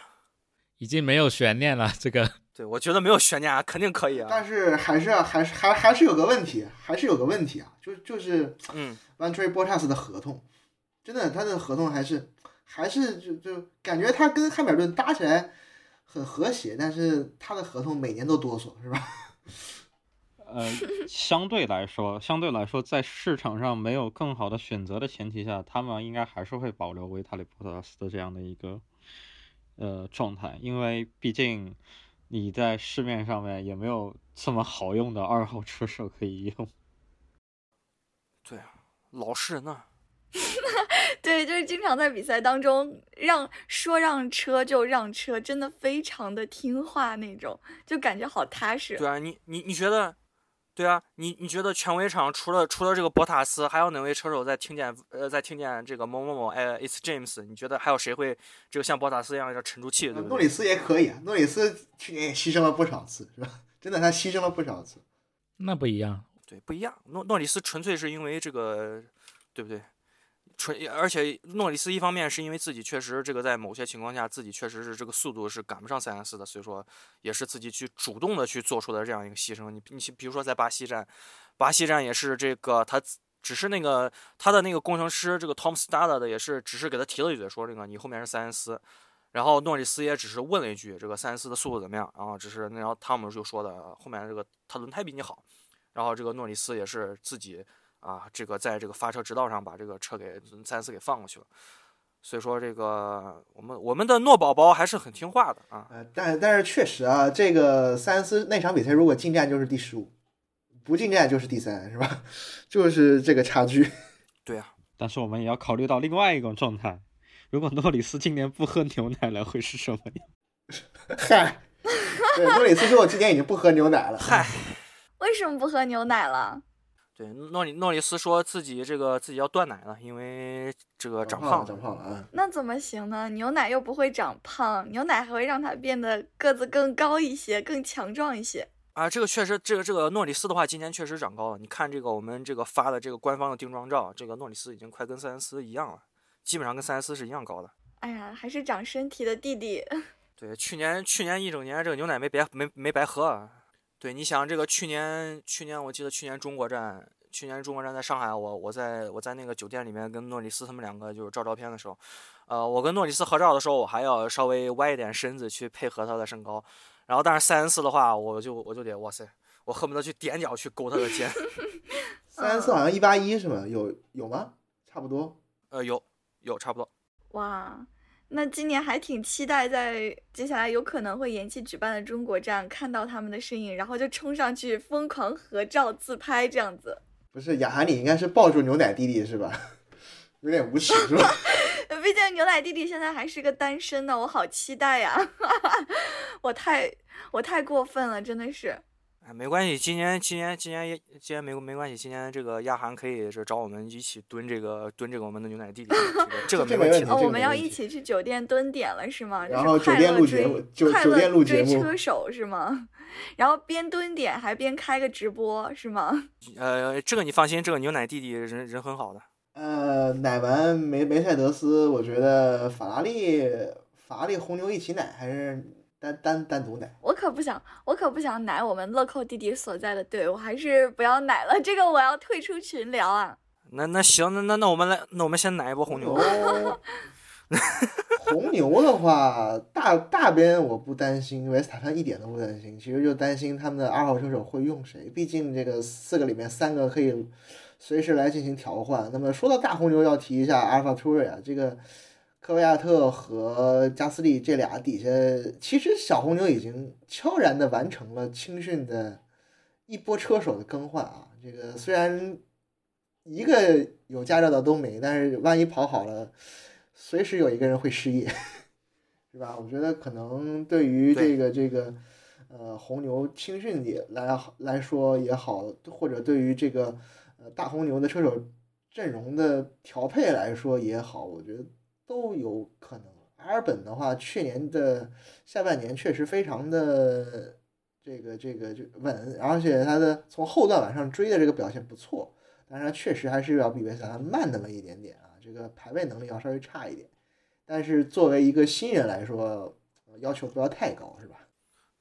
已经没有悬念了。这个，对我觉得没有悬念啊，肯定可以啊。但是还是还是还还是有个问题，还是有个问题啊，就就是嗯 v a n t r y Bottas 的合同，真的他的合同还是还是就就感觉他跟汉密尔顿搭起来很和谐，但是他的合同每年都哆嗦，是吧？呃，相对来说，相对来说，在市场上没有更好的选择的前提下，他们应该还是会保留维塔利波特斯的这样的一个呃状态，因为毕竟你在市面上面也没有这么好用的二号车手可以用。对啊，老实人呐。对，就是经常在比赛当中让说让车就让车，真的非常的听话那种，就感觉好踏实。对啊，你你你觉得？对啊，你你觉得全围场除了除了这个博塔斯，还有哪位车手在听见呃在听见这个某某某哎，It's James？你觉得还有谁会这个像博塔斯一样要沉住气？对诺里斯也可以啊，诺里斯去年也牺牲了不少次，是吧？真的，他牺牲了不少次。那不一样，对，不一样。诺诺里斯纯粹是因为这个，对不对？纯，而且诺里斯一方面是因为自己确实这个在某些情况下自己确实是这个速度是赶不上塞恩斯的，所以说也是自己去主动的去做出的这样一个牺牲。你你比如说在巴西站，巴西站也是这个他只是那个他的那个工程师这个 Tom Stada 的也是只是给他提了一嘴说这个你后面是塞恩斯，然后诺里斯也只是问了一句这个塞恩斯的速度怎么样，然后只是然后汤姆就说的后面这个他轮胎比你好，然后这个诺里斯也是自己。啊，这个在这个发车直道上把这个车给三四给放过去了，所以说这个我们我们的诺宝宝还是很听话的啊。呃，但但是确实啊，这个塞恩斯那场比赛如果进站就是第十五，不进站就是第三，是吧？就是这个差距。对啊，但是我们也要考虑到另外一种状态，如果诺里斯今年不喝牛奶了，会是什么样？嗨，对，诺里斯说我今年已经不喝牛奶了。嗨，为什么不喝牛奶了？对，诺里诺里斯说自己这个自己要断奶了，因为这个长胖了，长胖了啊。那怎么行呢？牛奶又不会长胖，牛奶还会让它变得个子更高一些，更强壮一些。啊，这个确实，这个这个诺里斯的话，今年确实长高了。你看这个我们这个发的这个官方的定妆照，这个诺里斯已经快跟塞恩斯一样了，基本上跟塞恩斯是一样高的。哎呀，还是长身体的弟弟。对，去年去年一整年这个牛奶没白没没白喝。对，你想这个去年，去年我记得去年中国站，去年中国站在上海，我我在我在那个酒店里面跟诺里斯他们两个就是照照片的时候，呃，我跟诺里斯合照的时候，我还要稍微歪一点身子去配合他的身高，然后但是塞恩斯的话，我就我就得哇塞，我恨不得去踮脚去勾他的肩。塞恩斯好像一八一是吗？有有吗？差不多。呃，有有差不多。哇。那今年还挺期待，在接下来有可能会延期举办的中国站看到他们的身影，然后就冲上去疯狂合照自拍这样子。不是雅涵，你应该是抱住牛奶弟弟是吧？有点无耻是吧？毕竟牛奶弟弟现在还是个单身呢，我好期待呀！我太我太过分了，真的是。哎，没关系，今年今年今年也今年没没关系，今年这个亚韩可以是找我们一起蹲这个蹲这个我们的牛奶弟弟，这个这个没问题。哦，我们要一起去酒店蹲点了是吗？然后酒店录节目，酒酒店录节目，车手是吗？然后边蹲点还边开个直播是吗？呃，这个你放心，这个牛奶弟弟人人很好的。呃，奶完梅梅赛德斯，我觉得法拉利法拉利红牛一起奶还是。单单单独奶，我可不想，我可不想奶我们乐扣弟弟所在的队，我还是不要奶了。这个我要退出群聊啊。那那行，那那那我们来，那我们先奶一波红牛。红牛的话，大大边我不担心，维斯塔潘一点都不担心。其实就担心他们的二号车手会用谁，毕竟这个四个里面三个可以随时来进行调换。那么说到大红牛，要提一下阿尔法图瑞啊，这个。科维亚特和加斯利这俩底下，其实小红牛已经悄然的完成了青训的一波车手的更换啊。这个虽然一个有驾照的都没，但是万一跑好了，随时有一个人会失业，是吧？我觉得可能对于这个这个呃红牛青训也来来说也好，或者对于这个呃大红牛的车手阵容的调配来说也好，我觉得。都有可能。阿尔本的话，去年的下半年确实非常的这个这个就稳，而且他的从后段往上追的这个表现不错。当然，确实还是要比维斯塔慢那么一点点啊，这个排位能力要稍微差一点。但是作为一个新人来说，要求不要太高，是吧？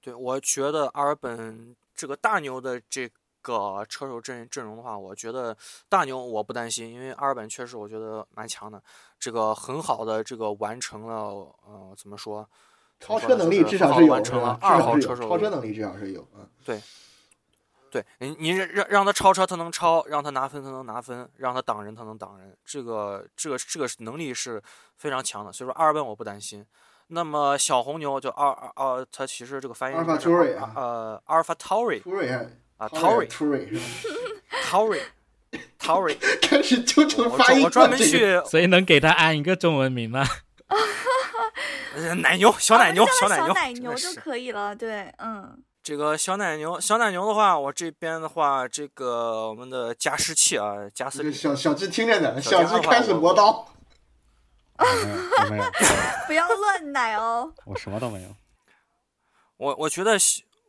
对，我觉得阿尔本这个大牛的这。个车手阵阵容的话，我觉得大牛我不担心，因为阿尔本确实我觉得蛮强的，这个很好的这个完成了，呃，怎么说？超车能力至少是有，完成了二号车手超车能力至少是有，嗯，对，对，你你让让他超车他能超，让他拿分他能拿分，让他挡人他能挡人，这个这个这个能力是非常强的，所以说阿尔本我不担心。那么小红牛就二二二，他其实这个翻译阿尔法呃阿尔法托瑞。啊，Tory，Tory，Tory，开始纠正发音我专门去，所以能给他安一个中文名吗？奶牛，小奶牛，小奶牛，小奶牛就可以了。对，嗯。这个小奶牛，小奶牛的话，我这边的话，这个我们的加湿器啊，加湿。小小智听着呢，小智开始磨刀。没有，不要乱奶哦。我什么都没有。我我觉得。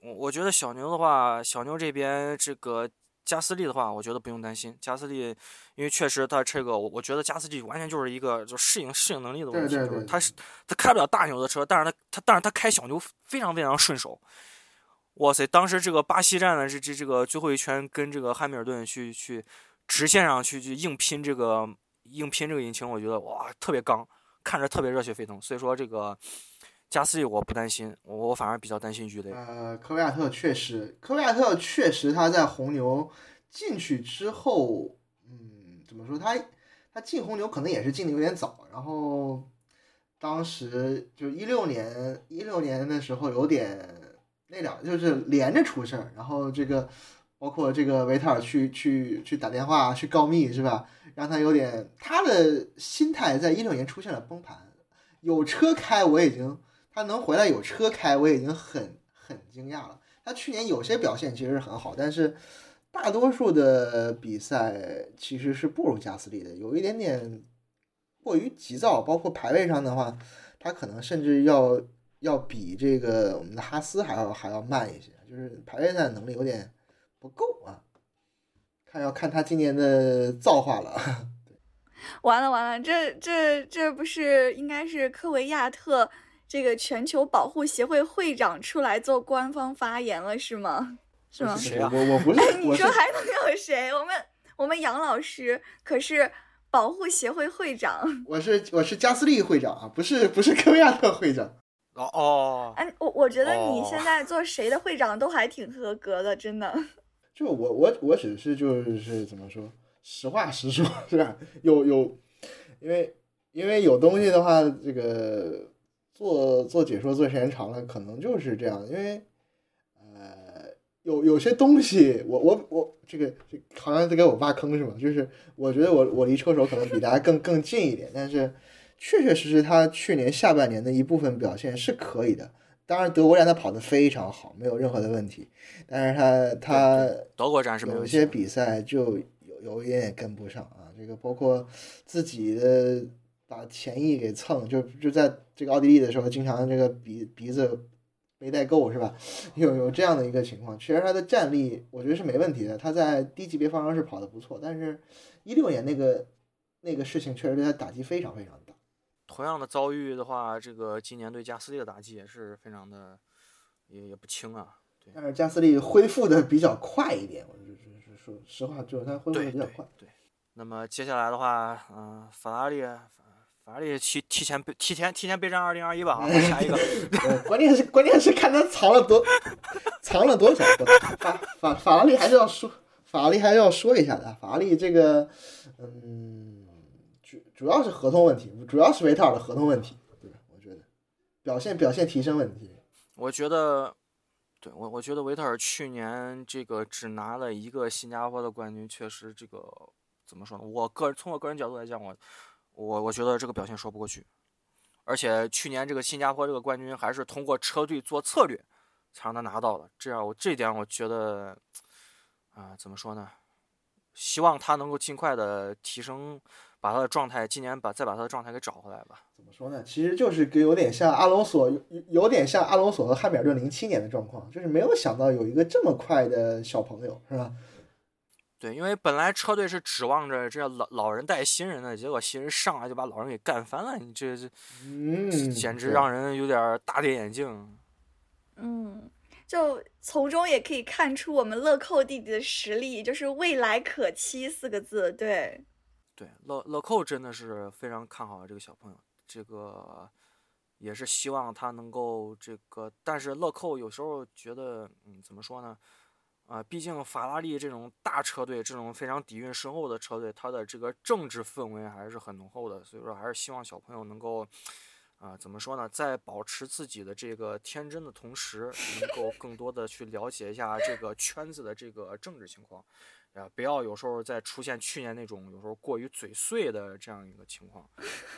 我我觉得小牛的话，小牛这边这个加斯利的话，我觉得不用担心。加斯利，因为确实他这个，我我觉得加斯利完全就是一个就适应适应能力的问题。对对对。他是他开不了大牛的车，但是他他但是他开小牛非常非常顺手。哇塞！当时这个巴西站的这这这个最后一圈跟这个汉密尔顿去去直线上去去硬拼这个硬拼这个引擎，我觉得哇特别刚，看着特别热血沸腾。所以说这个。加斯利我不担心，我反而比较担心鱼雷。呃，科维亚特确实，科维亚特确实他在红牛进去之后，嗯，怎么说他他进红牛可能也是进的有点早，然后当时就一六年一六年的时候有点那两就是连着出事儿，然后这个包括这个维特尔去去去打电话去告密是吧？让他有点他的心态在一六年出现了崩盘，有车开我已经。他能回来有车开，我已经很很惊讶了。他去年有些表现其实很好，但是大多数的比赛其实是不如加斯利的，有一点点过于急躁。包括排位上的话，他可能甚至要要比这个我们的哈斯还要还要慢一些，就是排位赛能力有点不够啊。看要看他今年的造化了。完了完了，这这这不是应该是科维亚特？这个全球保护协会会长出来做官方发言了，是吗？是吗？谁啊？我我不是。你说还能有谁？我们我们杨老师可是保护协会会长。我是我是加斯利会长啊，不是不是科威亚特会长。哦哦。哎，我我觉得你现在做谁的会长都还挺合格的，真的。就我我我只是就是怎么说，实话实说，是吧？有有，因为因为有东西的话，这个。做做解说做时间长了，可能就是这样，因为，呃，有有些东西，我我我这个好像在给我挖坑是吗？就是我觉得我我离车手可能比大家更更近一点，但是确确实实他去年下半年的一部分表现是可以的，当然德国站他跑得非常好，没有任何的问题，但是他他德国站是没有些比赛就有有一点点跟不上啊，这个包括自己的把前翼给蹭，就就在这个奥地利的时候，经常这个鼻鼻子没带够是吧？有有这样的一个情况，确实他的战力我觉得是没问题的，他在低级别方程式跑得不错，但是一六年那个那个事情确实对他打击非常非常大。同样的遭遇的话，这个今年对加斯利的打击也是非常的，也也不轻啊。对，但是加斯利恢复的比较快一点，我就是说实话，就是他恢复的比较快。对，那么接下来的话，嗯，法拉利，法拉利提提前备提前提前备战二零二一吧啊，下一个。关键是关键是看他藏了多藏了多少。法法法拉利还是要说，法拉利还是要说一下的。法拉利这个，嗯。主主要是合同问题，主要是维特尔的合同问题，对吧？我觉得表现表现提升问题。我觉得，对我我觉得维特尔去年这个只拿了一个新加坡的冠军，确实这个怎么说呢？我个人从我个人角度来讲，我我我觉得这个表现说不过去。而且去年这个新加坡这个冠军还是通过车队做策略才让他拿到的，这样我这点我觉得啊，怎么说呢？希望他能够尽快的提升。把他的状态，今年把再把他的状态给找回来吧。怎么说呢？其实就是给有点像阿隆索，有有点像阿隆索和汉密尔顿零七年的状况，就是没有想到有一个这么快的小朋友，是吧？对，因为本来车队是指望着这老老人带新人的，结果新人上来就把老人给干翻了，你这这，嗯，简直让人有点大跌眼镜。嗯，就从中也可以看出我们乐扣弟弟的实力，就是未来可期四个字，对。对，乐乐扣真的是非常看好这个小朋友，这个也是希望他能够这个，但是乐扣有时候觉得，嗯，怎么说呢？啊，毕竟法拉利这种大车队，这种非常底蕴深厚的车队，它的这个政治氛围还是很浓厚的，所以说还是希望小朋友能够，啊，怎么说呢，在保持自己的这个天真的同时，能够更多的去了解一下这个圈子的这个政治情况。啊，不要有时候再出现去年那种有时候过于嘴碎的这样一个情况。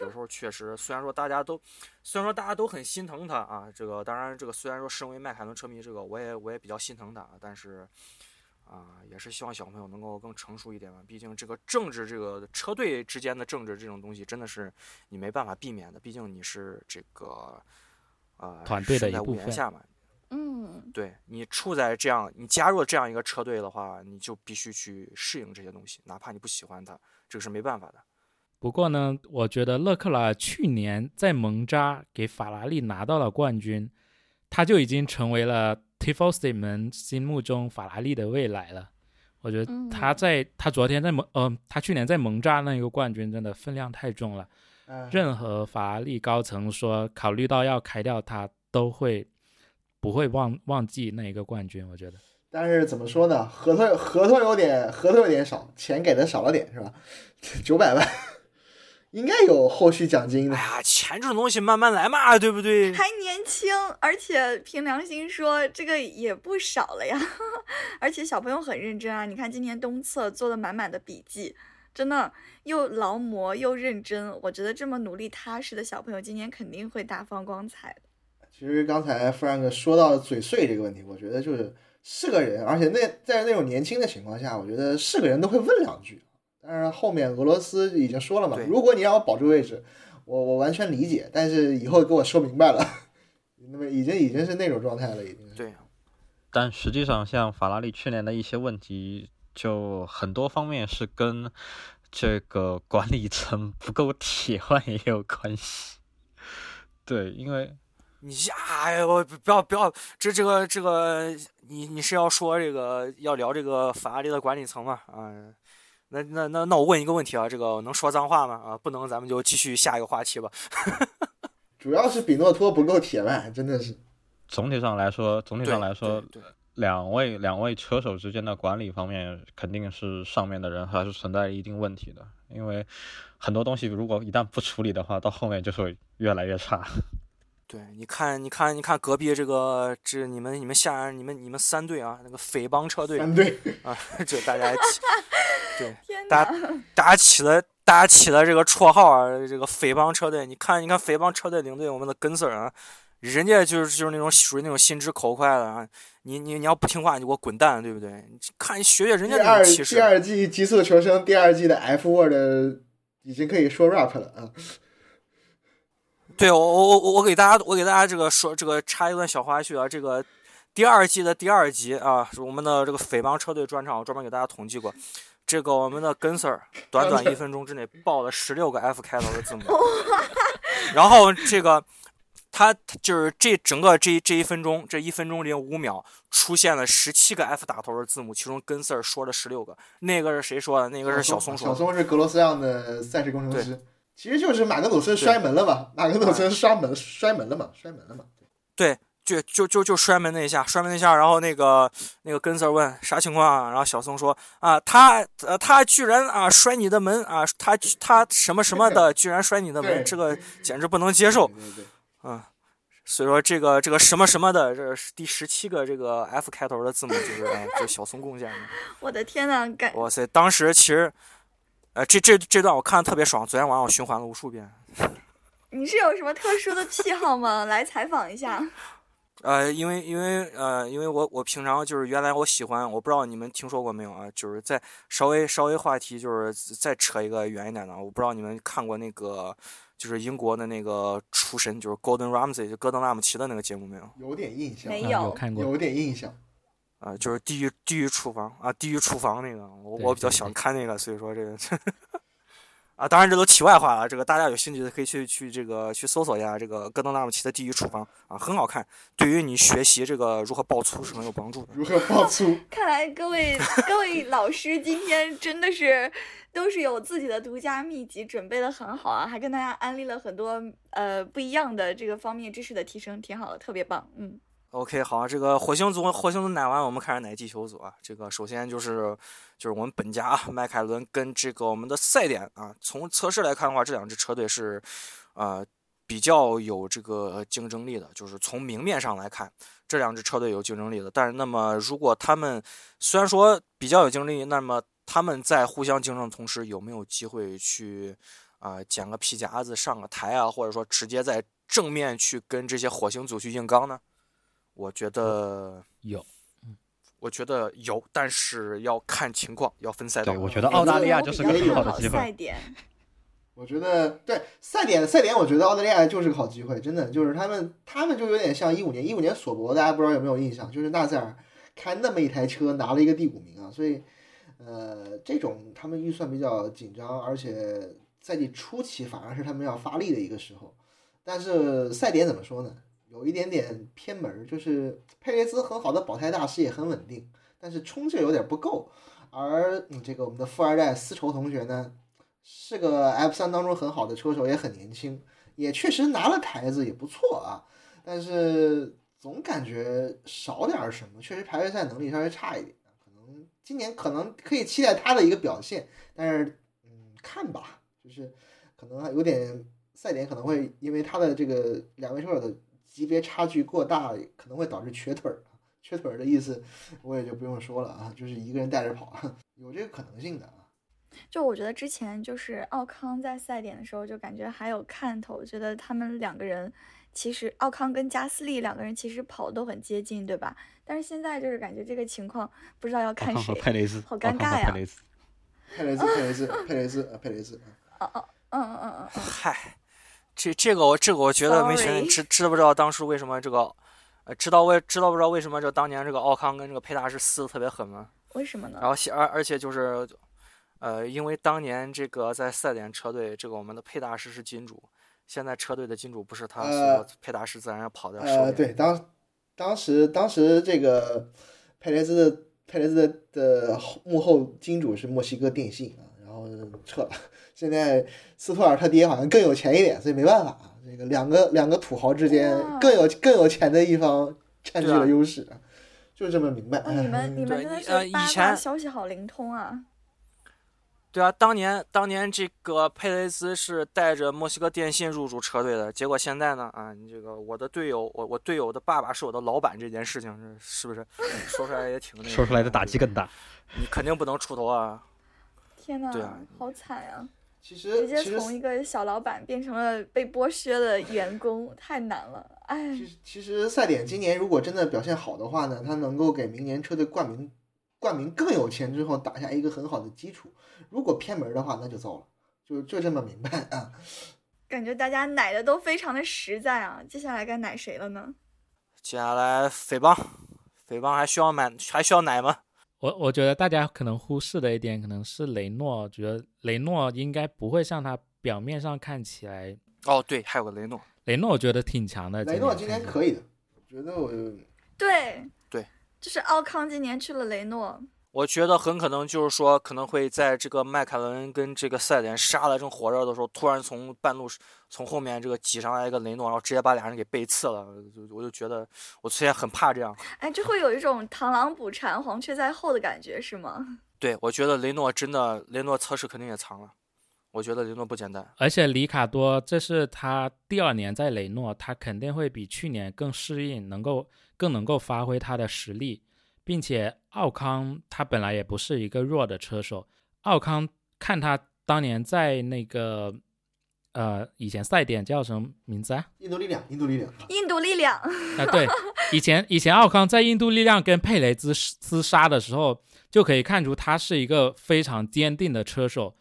有时候确实，虽然说大家都，虽然说大家都很心疼他啊，这个当然这个虽然说身为迈凯伦车迷，这个我也我也比较心疼他，但是啊，也是希望小朋友能够更成熟一点吧。毕竟这个政治，这个车队之间的政治这种东西，真的是你没办法避免的。毕竟你是这个呃团队的一部分下嘛。嗯，对你处在这样，你加入了这样一个车队的话，你就必须去适应这些东西，哪怕你不喜欢它，这个是没办法的。不过呢，我觉得勒克莱尔去年在蒙扎给法拉利拿到了冠军，他就已经成为了 Tifosi 们心目中法拉利的未来了。我觉得他在他昨天在蒙，呃，他去年在蒙扎那一个冠军真的分量太重了。任何法拉利高层说考虑到要开掉他，都会。不会忘忘记那一个冠军，我觉得。但是怎么说呢？合同合同有点合同有点少，钱给的少了点，是吧？九百万，应该有后续奖金的。哎呀，钱这种东西慢慢来嘛，对不对？还年轻，而且凭良心说，这个也不少了呀。而且小朋友很认真啊，你看今年东侧做的满满的笔记，真的又劳模又认真。我觉得这么努力踏实的小朋友，今年肯定会大放光彩的。其实刚才 Frank 说到嘴碎这个问题，我觉得就是是个人，而且那在那种年轻的情况下，我觉得是个人都会问两句。但是后面俄罗斯已经说了嘛，如果你让我保住位置，我我完全理解，但是以后给我说明白了。那么已经已经是那种状态了，已经。对。但实际上，像法拉利去年的一些问题，就很多方面是跟这个管理层不够 铁腕也有关系。对，因为。你呀，我不要不要，这这个这个，你你是要说这个要聊这个法拉利的管理层吗？啊，那那那那我问一个问题啊，这个能说脏话吗？啊，不能，咱们就继续下一个话题吧。主要是比诺托不够铁腕，真的是。总体上来说，总体上来说，两位两位车手之间的管理方面，肯定是上面的人还是存在一定问题的，因为很多东西如果一旦不处理的话，到后面就会越来越差。对，你看，你看，你看隔壁这个，这你们你们下你们你们三队啊，那个匪帮车队，三队啊，这大家起，对，大家大家起了大家起了这个绰号啊，这个匪帮车队，你看，你看匪帮车队领队我们的根 Sir 啊，人家就是就是那种属于那种心直口快的啊，你你你要不听话，你就给我滚蛋，对不对？你看学学人家第二那种气势。第二季《极速求生》第二季的 F word 已经可以说 rap 了啊！对我我我我我给大家我给大家这个说这个插一段小花絮啊，这个第二季的第二集啊，是我们的这个匪帮车队专场，我专门给大家统计过，这个我们的根 Sir 短短一分钟之内报了十六个 F 开头的字母，然后这个他就是这整个这这一分钟这一分钟零五秒出现了十七个 F 打头的字母，其中根 Sir 说了十六个，那个是谁说的？那个是小松说的。小松是格罗斯样的赛事工程师，其实就是马格努森摔门了嘛，马格努森摔门摔门了嘛，摔门了嘛。对，就就就就摔门那一下，摔门那一下，然后那个那个根 Sir 问啥情况啊？然后小松说啊，他呃他居然啊摔你的门啊，他他什么什么的 居然摔你的门，这个简直不能接受。对对对，嗯，所以说这个这个什么什么的，这是第十七个这个 F 开头的字母就是啊，就小松贡献的。我的天呐，感哇塞，当时其实，呃，这这这段我看的特别爽，昨天晚上我循环了无数遍。你是有什么特殊的癖好吗？来采访一下。呃，因为因为呃，因为我我平常就是原来我喜欢，我不知道你们听说过没有啊？就是在稍微稍微话题就是再扯一个远一点的，我不知道你们看过那个就是英国的那个厨神，就是 Gordon Ramsay，就戈登拉姆齐的那个节目没有？有点印象，没啊有看过，有点印象。啊、就是地狱地狱厨房啊，地狱厨房那个，我我比较喜欢看那个，所以说这个啊，当然这都题外话了，这个大家有兴趣的可以去去这个去搜索一下这个戈登拉姆齐的地狱厨房啊，很好看，对于你学习这个如何爆粗是很有帮助的。如何爆粗？看来各位各位老师今天真的是都是有自己的独家秘籍，准备的很好啊，还跟大家安利了很多呃不一样的这个方面知识的提升，挺好的，特别棒。嗯，OK，好，这个火星族火星族奶完，我们开始奶地球组啊。这个首先就是就是我们本家啊，迈凯伦跟这个我们的赛点啊，从测试来看的话，这两支车队是呃比较有这个竞争力的，就是从明面上来看，这两支车队有竞争力的。但是那么如果他们虽然说比较有竞争力，那么他们在互相竞争的同时，有没有机会去啊、捡个皮夹子上个台啊，或者说直接在正面去跟这些火星组去硬刚呢？我觉得有，我觉得有，但是要看情况，要分赛道。对，我觉得澳大利亚就是个很好的机会。赛点，我觉得对赛点赛点，我觉得澳大利亚就是个好机会，真的就是他们他们就有点像一五年一五年索博，大家不知道有没有印象？就是纳赛尔开那么一台车拿了一个第五名啊，所以呃这种他们预算比较紧张，而且赛季初期反而是他们要发力的一个时候。但是赛点怎么说呢？有一点点偏门儿，就是佩雷兹很好的保胎大师也很稳定，但是冲劲儿有点不够。而嗯，这个我们的富二代丝绸同学呢，是个 F 三当中很好的车手，也很年轻，也确实拿了台子，也不错啊。但是总感觉少点儿什么，确实排位赛能力稍微差一点。可能今年可能可以期待他的一个表现，但是嗯，看吧，就是可能有点赛点可能会因为他的这个两位车手的级别差距过大，可能会导致瘸腿儿。瘸腿儿的意思我也就不用说了啊，就是一个人带着跑，有这个可能性的啊。就我觉得之前就是奥康在赛点的时候，就感觉还有看头，觉得他们两个人其实奥康跟加斯利两个人其实跑都很接近，对吧？但是现在就是感觉这个情况不知道要看谁和，佩雷兹，好尴尬呀和佩雷斯。佩雷斯，佩雷斯，佩雷兹，呃佩雷兹。嗯嗯嗯嗯嗯嗯，嗨，这这个我这个我觉得没学 Sorry 知知不知道当初为什么这个，呃，知道为知道不知道为什么就当年这个奥康跟这个佩大师撕的特别狠吗？为什么呢然？后而而且就是，呃，因为当年这个在赛点车队，这个我们的佩大师是金主，现在车队的金主不是他，所以佩大师自然要跑掉收呃，对，当当时当时这个佩雷斯的佩雷斯的的幕后金主是墨西哥电信后撤了。现在斯托尔他爹好像更有钱一点，所以没办法啊，这个两个两个土豪之间更有更有钱的一方占据了优势啊，就这么明白。哦，你们你们呃是八卦以前消息好灵通啊！对啊，当年当年这个佩雷兹是带着墨西哥电信入驻车队的，结果现在呢，啊，你这个我的队友，我我队友的爸爸是我的老板，这件事情是是不是说出来也挺那个说出来的打击更大。你肯定不能出头啊。天呐，对啊好惨啊！其实直接从一个小老板变成了被剥削的员工，太难了。哎其，实其实赛点今年如果真的表现好的话呢，他能够给明年车队冠名冠名更有钱之后打下一个很好的基础。如果偏门的话，那就糟了，就就这么明白啊。感觉大家奶的都非常的实在啊。接下来该奶谁了呢？接下来诽谤，诽谤还需要买还需要奶吗？我我觉得大家可能忽视的一点，可能是雷诺，觉得雷诺应该不会像他表面上看起来，哦，对，还有个雷诺，雷诺我觉得挺强的。雷诺今年，可以的，我觉得我对对，就是奥康今年去了雷诺，我觉得很可能就是说，可能会在这个迈凯伦跟这个赛点杀的正火热的时候，突然从半路从后面这个挤上来一个雷诺，然后直接把俩人给背刺了。就我就觉得，我虽然很怕这样，哎，就会有一种螳螂捕蝉，黄雀在后的感觉，是吗？对我觉得雷诺真的，雷诺测试肯定也藏了。我觉得雷诺不简单，而且里卡多这是他第二年在雷诺，他肯定会比去年更适应，能够更能够发挥他的实力，并且奥康他本来也不是一个弱的车手，奥康看他当年在那个呃以前赛点叫什么名字啊？印度力量，印度力量，印度力量，啊，对，以前以前奥康在印度力量跟佩雷兹厮杀的时候，就可以看出他是一个非常坚定的车手。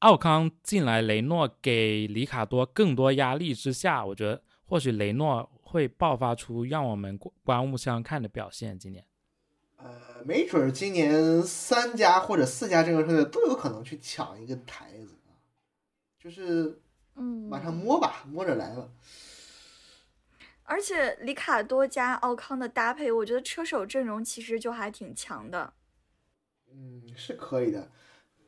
奥康进来，雷诺给里卡多更多压力之下，我觉得或许雷诺会爆发出让我们观刮目相看的表现。今年，呃，没准儿今年三家或者四家这个车队都有可能去抢一个台子啊，就是嗯，马上摸吧，摸着来吧。而且里卡多加奥康的搭配，我觉得车手阵容其实就还挺强的。嗯，是可以的。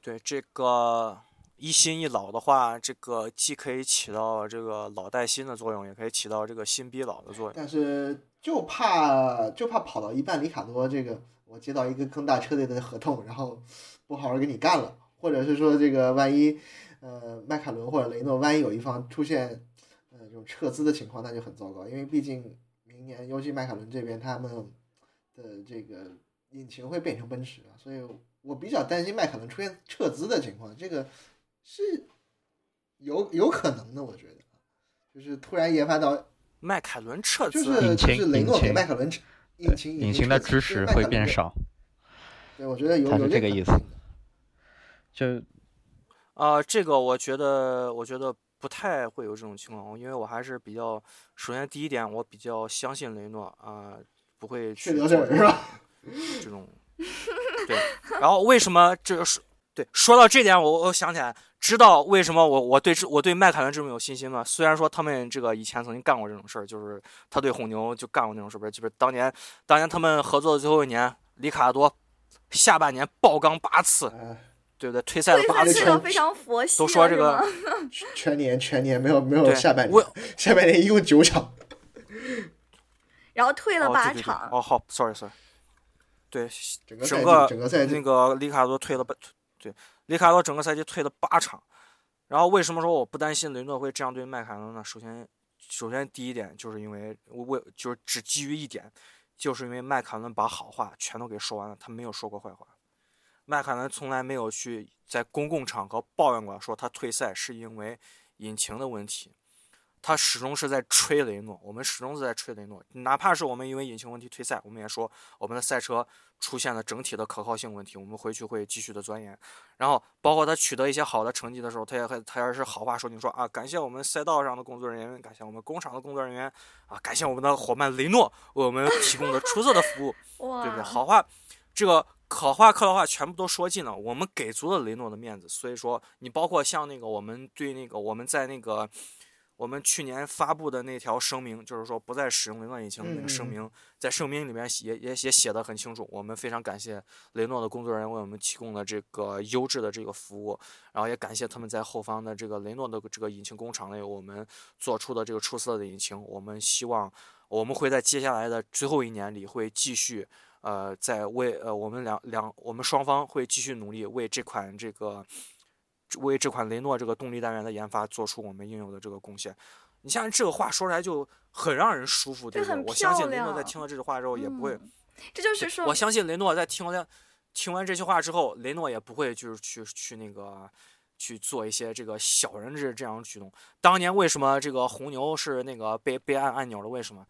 对这个一新一老的话，这个既可以起到这个老带新的作用，也可以起到这个新逼老的作用。但是就怕就怕跑到一半，里卡多这个我接到一个更大车队的合同，然后不好好给你干了，或者是说这个万一呃迈凯伦或者雷诺万一有一方出现呃这种撤资的情况，那就很糟糕，因为毕竟明年尤其迈凯伦这边他们的这个引擎会变成奔驰啊，所以我比较担心迈凯伦出现撤资的情况，这个是有有可能的，我觉得就是突然研发到。迈凯伦撤资，就是就引擎是雷诺引擎给迈凯伦引擎引擎的支持会变。少，对，我觉得有这个意思就啊、这个我觉得，我觉得不太会有这种情况，因为我还是比较，首先第一点，我比较相信雷诺啊、不会去是吧？这种，对。然后为什么这是对？说到这点，我我想起来，知道为什么我我对这我对迈凯伦这么有信心吗？虽然说他们这个以前曾经干过这种事儿，就是他对红牛就干过那种事儿，就是当年当年他们合作的最后一年，里卡多下半年爆缸八次，哎对不对？退赛了八次非常佛系，都说这个全年全年没有没有下半我年，下半年一共九场。然后退了八场，哦，好，sorry sorry，对，整个整个整个赛那个里卡多退了八，对，里卡多整个赛季退了八场。然后为什么说我不担心雷诺会这样对麦凯伦呢？首先，首先第一点就是因为我为就是只基于一点，就是因为麦凯伦把好话全都给说完了，他没有说过坏话。麦凯伦从来没有去在公共场合抱怨过，说他退赛是因为引擎的问题。他始终是在吹雷诺，我们始终是在吹雷诺，哪怕是我们因为引擎问题退赛，我们也说我们的赛车出现了整体的可靠性问题，我们回去会继续的钻研。然后包括他取得一些好的成绩的时候，他也会他要是好话说，你说啊，感谢我们赛道上的工作人员，感谢我们工厂的工作人员啊，感谢我们的伙伴雷诺为我们提供的出色的服务。对不对？好话，这个可话、客套话全部都说尽了，我们给足了雷诺的面子。所以说，你包括像那个我们对那个我们在那个我们去年发布的那条声明，就是说不再使用雷诺引擎的那个声嗯嗯嗯明，在声明里面也也也写的很清楚，我们非常感谢雷诺的工作人员为我们提供了这个优质的这个服务，然后也感谢他们在后方的这个雷诺的这个引擎工厂内我们做出的这个出色的引擎，我们希望我们会在接下来的最后一年里会继续。呃，在为呃我们两两我们双方会继续努力，为这款这个为这款雷诺这个动力单元的研发做出我们应有的这个贡献。你像这个话说出来就很让人舒服，对不对？我相信雷诺在听了这句话之后也不会，嗯这就是说，我相信雷诺在听了听完这句话之后，雷诺也不会就是去去那个去做一些这个小人这这样的举动。当年为什么这个红牛是那个被被按按钮的？为什么？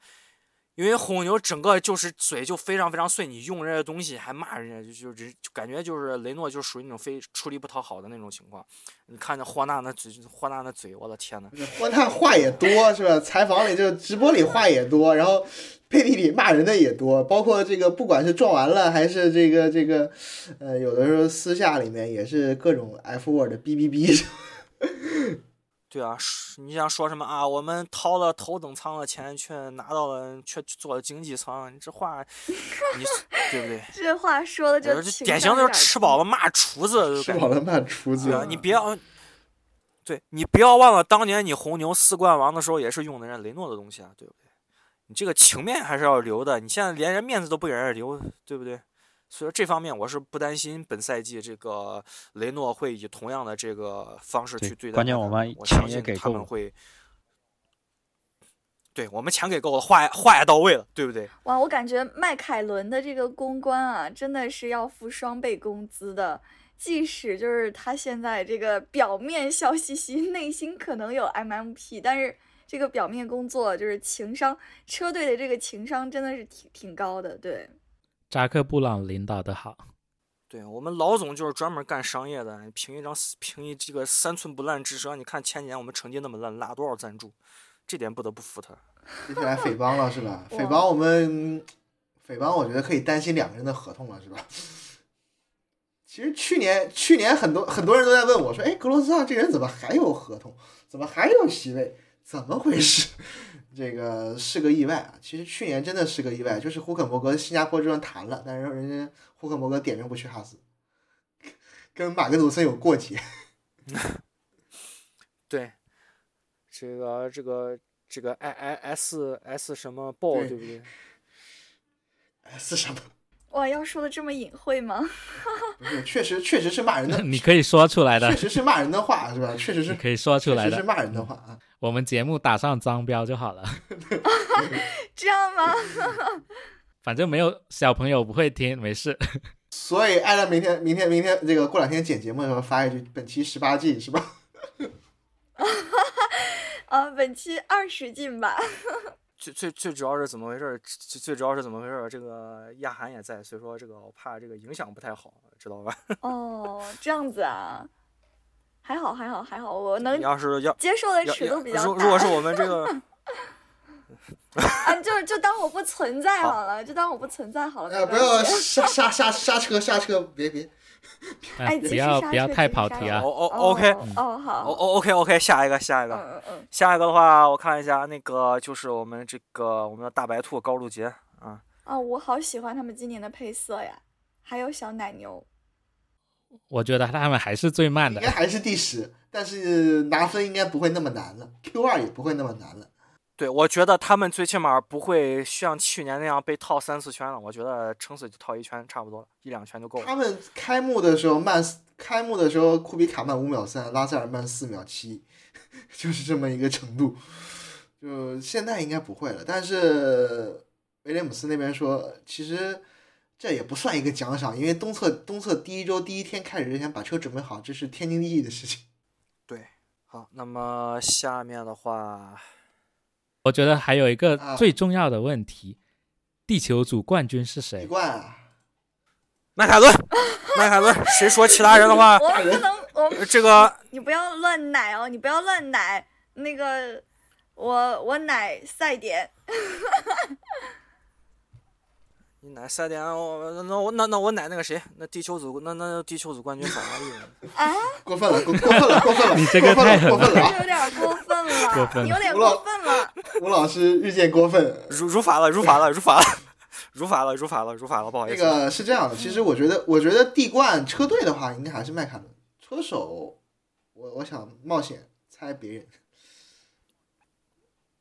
因为红牛整个就是嘴就非常非常碎，你用人家东西还骂人家，就就就感觉就是雷诺就属于那种非出力不讨好的那种情况。你看那霍纳那嘴，霍纳那嘴，我的天呐！霍纳话也多是吧？采访里就直播里话也多，然后背地里骂人的也多，包括这个不管是撞完了还是这个这个，呃，有的时候私下里面也是各种 F word 哔哔哔。对啊，你想说什么啊？我们掏了头等舱的钱，却拿到了，却坐了经济舱。你这话，你 对不对？这话说的就典型的是吃饱了骂厨子。吃饱了骂厨子。你不要，对你不要忘了，当年你红牛四冠王的时候，也是用的人雷诺的东西啊，对不对？你这个情面还是要留的。你现在连人面子都不给人留，对不对？所以说这方面我是不担心本赛季这个雷诺会以同样的这个方式去对待。关键我们钱也给他们会，对我们钱给够了，话话也到位了，对不对？哇，我感觉迈凯伦的这个公关啊，真的是要付双倍工资的。即使就是他现在这个表面笑嘻嘻，内心可能有 MMP，但是这个表面工作就是情商，车队的这个情商真的是挺挺高的，对。扎克布朗领导的好，对我们老总就是专门干商业的，凭一张凭一这个三寸不烂之舌，你看前年我们成绩那么烂，拉多少赞助，这点不得不服他。接下来匪帮了是吧？匪帮我们，匪帮我觉得可以担心两个人的合同了是吧？其实去年去年很多很多人都在问我说，哎，格罗斯上这人怎么还有合同？怎么还有席位？怎么回事？这个是个意外啊！其实去年真的是个意外，就是胡肯伯格新加坡这段谈了，但是人家胡肯伯格点名不去哈斯，跟马格努森有过节。对，这个这个这个 i i s s 什么 ball 对不对？s 什么？哇，要说的这么隐晦吗？不是，确实确实是骂人的。你可以说出来的。确实是骂人的话，是吧？确实是可以说出来的。确实是骂人的话啊。我们节目打上脏标就好了。这样吗？反正没有小朋友不会听，没事。所以艾伦明天明天明天这个过两天剪节目的时候发一句：本期十八禁是吧？啊，本期二十禁吧。最最最主要是怎么回事？最最主要是怎么回事？这个亚涵也在，所以说这个我怕这个影响不太好，知道吧？哦，这样子啊，还好还好还好，我能要是要接受的尺度比较大。如果是我们这个，啊，就就当我不存在好了，就当我不存在好了。哎，不要刹刹刹刹车刹车，别别。哎，不要不要太跑题啊！哦哦，OK，哦好，哦哦，OK OK，下一个下一个，嗯嗯，下一个的话，我看一下，那个就是我们这个我们的大白兔高露洁啊。啊，我好喜欢他们今年的配色呀，还有小奶牛。我觉得他们还是最慢的，应该还是第十，但是拿分应该不会那么难了，Q 二也不会那么难了。对，我觉得他们最起码不会像去年那样被套三四圈了。我觉得撑死就套一圈差不多了，一两圈就够了。他们开幕的时候慢，开幕的时候库比卡慢五秒三，拉塞尔慢四秒七，就是这么一个程度。就现在应该不会了，但是威廉姆斯那边说，其实这也不算一个奖赏，因为东侧东侧第一周第一天开始之前把车准备好，这是天经地义的事情。对，好，那么下面的话。我觉得还有一个最重要的问题，地球组冠军是谁？迈凯伦，迈凯伦。谁说其他人的话？我不能，我这个你不要乱奶哦，你不要乱奶。那个，我我奶赛点。你奶赛点，我那我那那我奶那个谁？那地球组那那地球组冠军法拉利。啊！过分了，过分了，过分了！你这个太过分了，有点过分了，有点过分了。吴老师日渐过分，如如法了，如法了，如法了，如法了，如法了，如法了，不好意思。那个是这样的，其实我觉得，我觉得地冠车队的话，应该还是迈凯伦。车手，我我想冒险猜别人，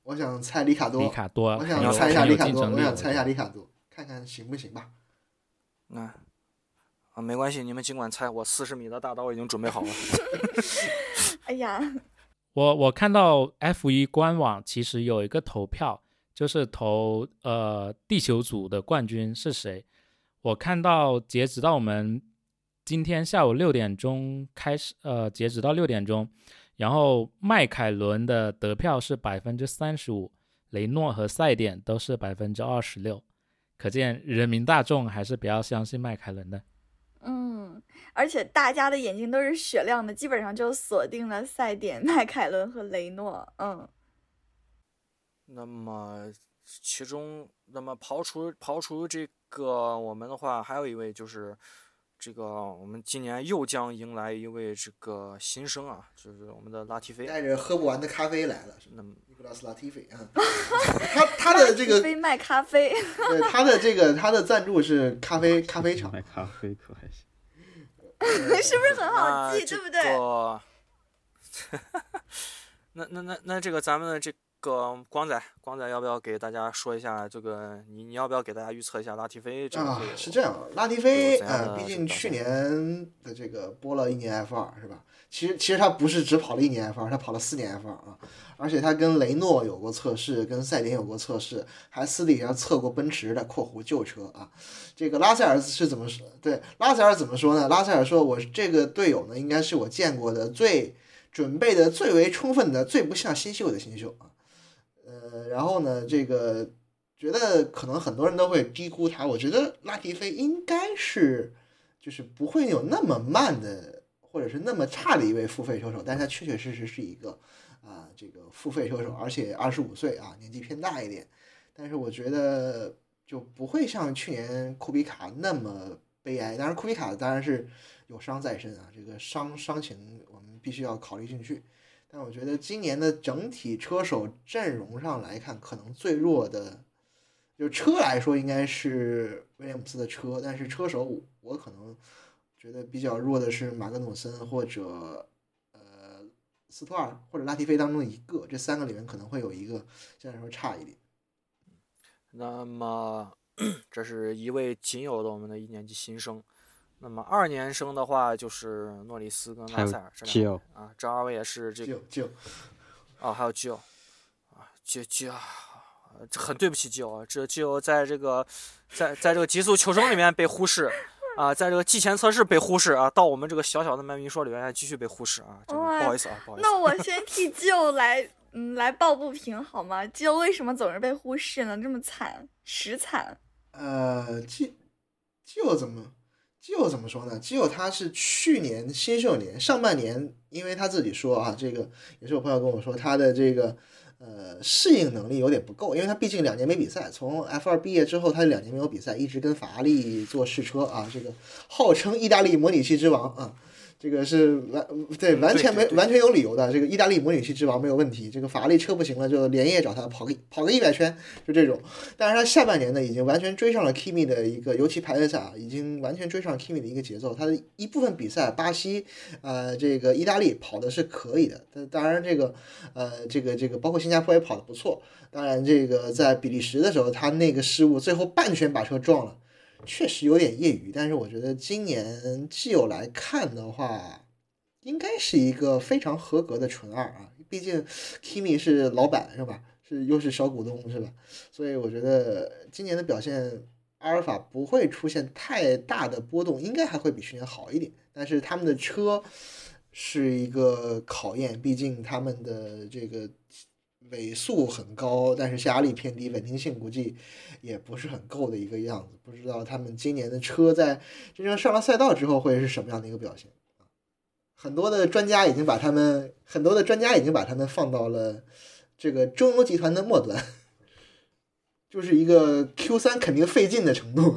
我想猜里卡多，里卡多，我想猜一下里卡多，我想猜一下里卡多。看看行不行吧？那啊，没关系，你们尽管猜。我四十米的大刀已经准备好了。哎呀，我我看到 F 一官网其实有一个投票，就是投呃地球组的冠军是谁。我看到截止到我们今天下午六点钟开始，呃，截止到六点钟，然后迈凯伦的得票是百分之三十五，雷诺和赛点都是百分之二十六，可见人民大众还是比较相信迈凯伦的。嗯，而且大家的眼睛都是雪亮的，基本上就锁定了赛点、迈凯伦和雷诺。嗯，那么其中，那么刨除刨除这个我们的话，还有一位就是。这个我们今年又将迎来一位这个新生啊，就是我们的拉提菲，带着喝不完的咖啡来了，那么斯拉提菲啊，他他的这个卖咖啡，对他的这个 他的赞助是咖啡咖啡厂，卖咖啡可还行，是不是很好记，对不对？那那那那这个咱们的这。个光仔，光仔要不要给大家说一下这个？你你要不要给大家预测一下拉提菲这个？啊，是这样，拉提菲呃，毕竟去年的这个播了一年 F 二是吧？其实其实他不是只跑了一年 F 二，他跑了四年 F 二啊，而且他跟雷诺有过测试，跟赛点有过测试，还私底下测过奔驰的（括弧旧车）啊。这个拉塞尔是怎么说？对，拉塞尔怎么说呢？拉塞尔说：“我这个队友呢，应该是我见过的最准备的最为充分的、最不像新秀的新秀啊。”呃，然后呢，这个觉得可能很多人都会低估他。我觉得拉提菲应该是就是不会有那么慢的，或者是那么差的一位付费车手，但是他确确实实是一个啊，这个付费车手，而且二十五岁啊，年纪偏大一点。但是我觉得就不会像去年库比卡那么悲哀。当然，库比卡当然是有伤在身啊，这个伤伤情我们必须要考虑进去。但我觉得今年的整体车手阵容上来看，可能最弱的，就车来说应该是威廉姆斯的车，但是车手我可能觉得比较弱的是马格努森或者呃斯托尔或者拉提菲当中的一个，这三个里面可能会有一个相对来说差一点。那么 这是一位仅有的我们的一年级新生。那么二年生的话就是诺里斯跟拉塞尔这两位啊，这二位也是这个就啊，还有基欧啊，基基啊，很对不起基欧，这基欧在这个在在这个极速求生里面被忽视啊，在这个季前测试被忽视啊，到我们这个小小的麦迷说里面继续被忽视啊，不好意思啊，不好意思。那我先替基欧来嗯来抱不平好吗？基欧为什么总是被忽视呢？这么惨，实惨。呃，基基欧怎么？基友怎么说呢？基友他是去年新秀年上半年，因为他自己说啊，这个也是我朋友跟我说，他的这个呃适应能力有点不够，因为他毕竟两年没比赛，从 F 二毕业之后，他两年没有比赛，一直跟法拉利做试车啊，这个号称意大利模拟器之王啊。这个是完对完全没完全有理由的。这个意大利模拟器之王没有问题。这个法拉利车不行了，就连夜找他跑个跑个一百圈，就这种。但是他下半年呢，已经完全追上了 Kimi 的一个，尤其排位赛啊已经完全追上 Kimi 的一个节奏。他的一部分比赛，巴西，呃，这个意大利跑的是可以的。但当然，这个呃，这个这个包括新加坡也跑的不错。当然，这个在比利时的时候，他那个失误，最后半圈把车撞了。确实有点业余，但是我觉得今年既有来看的话，应该是一个非常合格的纯二啊。毕竟 Kimi 是老板是吧？是又是小股东是吧？所以我觉得今年的表现，阿尔法不会出现太大的波动，应该还会比去年好一点。但是他们的车是一个考验，毕竟他们的这个。尾速很高，但是下压力偏低，稳定性估计也不是很够的一个样子。不知道他们今年的车在真正上了赛道之后会是什么样的一个表现啊？很多的专家已经把他们，很多的专家已经把他们放到了这个中游集团的末端，就是一个 Q 三肯定费劲的程度。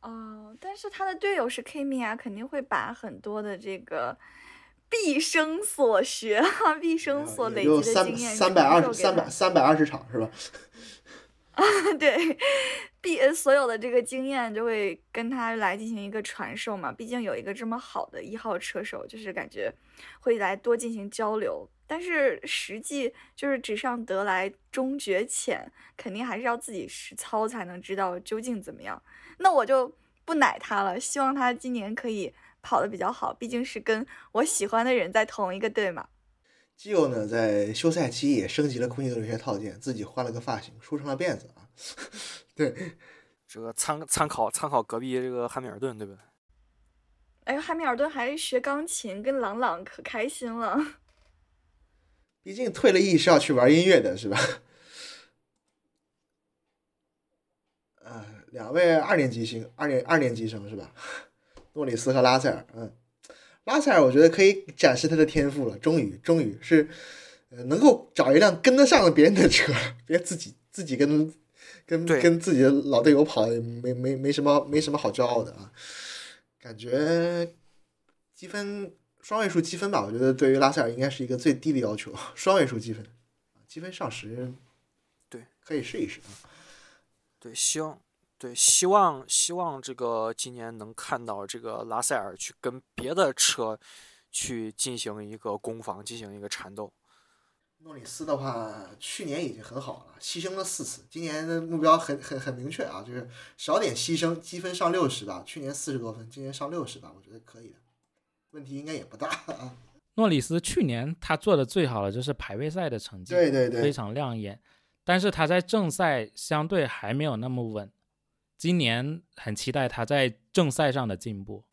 哦，但是他的队友是 Kimi 啊，肯定会把很多的这个。毕生所学哈，毕生所累积的经验，三百二十三百三百二十场是吧？啊，对，毕所有的这个经验就会跟他来进行一个传授嘛。毕竟有一个这么好的一号车手，就是感觉会来多进行交流。但是实际就是纸上得来终觉浅，肯定还是要自己实操才能知道究竟怎么样。那我就不奶他了，希望他今年可以。跑的比较好，毕竟是跟我喜欢的人在同一个队嘛。基友呢，在休赛期也升级了空气动力学套件，自己换了个发型，梳成了辫子啊。对，这个参参考参考隔壁这个汉密尔顿，对不对？哎呦，汉密尔顿还学钢琴，跟朗朗可开心了。毕竟退了役是要去玩音乐的，是吧？呃，两位二年级生，二年二年级生是吧？诺里斯和拉塞尔，嗯，拉塞尔我觉得可以展示他的天赋了，终于，终于是，呃，能够找一辆跟得上别人的车，别自己自己跟跟跟自己的老队友跑，没没没什么没什么好骄傲的啊。感觉积分双位数积分吧，我觉得对于拉塞尔应该是一个最低的要求，双位数积分，积分上十，对，可以试一试啊。对，希望，对，希望，希望这个今年能看到这个拉塞尔去跟别的车去进行一个攻防，进行一个缠斗。诺里斯的话，去年已经很好了，牺牲了四次。今年的目标很很很明确啊，就是少点牺牲，积分上六十吧。去年四十多分，今年上六十吧，我觉得可以的，问题应该也不大啊。诺里斯去年他做的最好的就是排位赛的成绩，对对对，非常亮眼。但是他在正赛相对还没有那么稳，今年很期待他在正赛上的进步。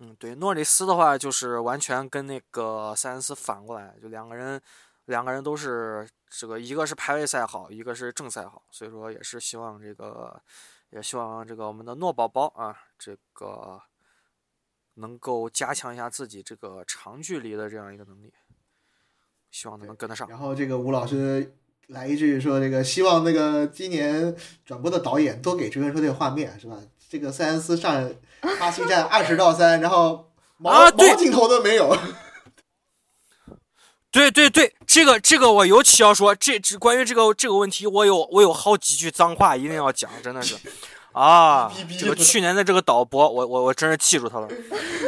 嗯，对，诺里斯的话就是完全跟那个塞恩斯反过来，就两个人。两个人都是这个，一个是排位赛好，一个是正赛好，所以说也是希望这个，也希望这个我们的诺宝宝啊，这个能够加强一下自己这个长距离的这样一个能力，希望他能跟得上。然后这个吴老师来一句说，这个希望那个今年转播的导演多给追根说这个画面是吧？这个塞恩斯上巴西站二十到三，然后毛毛镜头都没有。对对对，这个这个我尤其要说，这这关于这个这个问题，我有我有好几句脏话一定要讲，真的是，啊，这个去年的这个导播，我我我真是记住他了，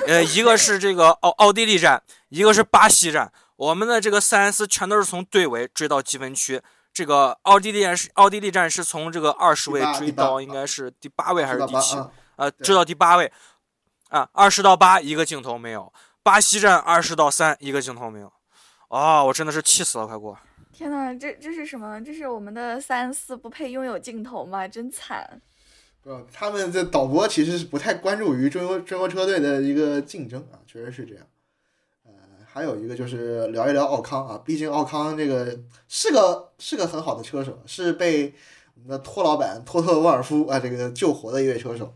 呃，一个是这个奥奥地利站，一个是巴西站，我们的这个塞恩斯全都是从队尾追到积分区，这个奥地利战是奥地利站是从这个二十位追到应该是第八位还是第七，呃，追到第八位，啊，二十到八一个镜头没有，巴西站二十到三一个镜头没有。啊！我真的是气死了，快过！天呐，这这是什么？这是我们的三四不配拥有镜头吗？真惨！不，他们的导播其实是不太关注于中国中国车队的一个竞争啊，确实是这样。呃，还有一个就是聊一聊奥康啊，毕竟奥康这个是个是个很好的车手，是被我们的托老板托特沃尔夫啊这个救活的一位车手。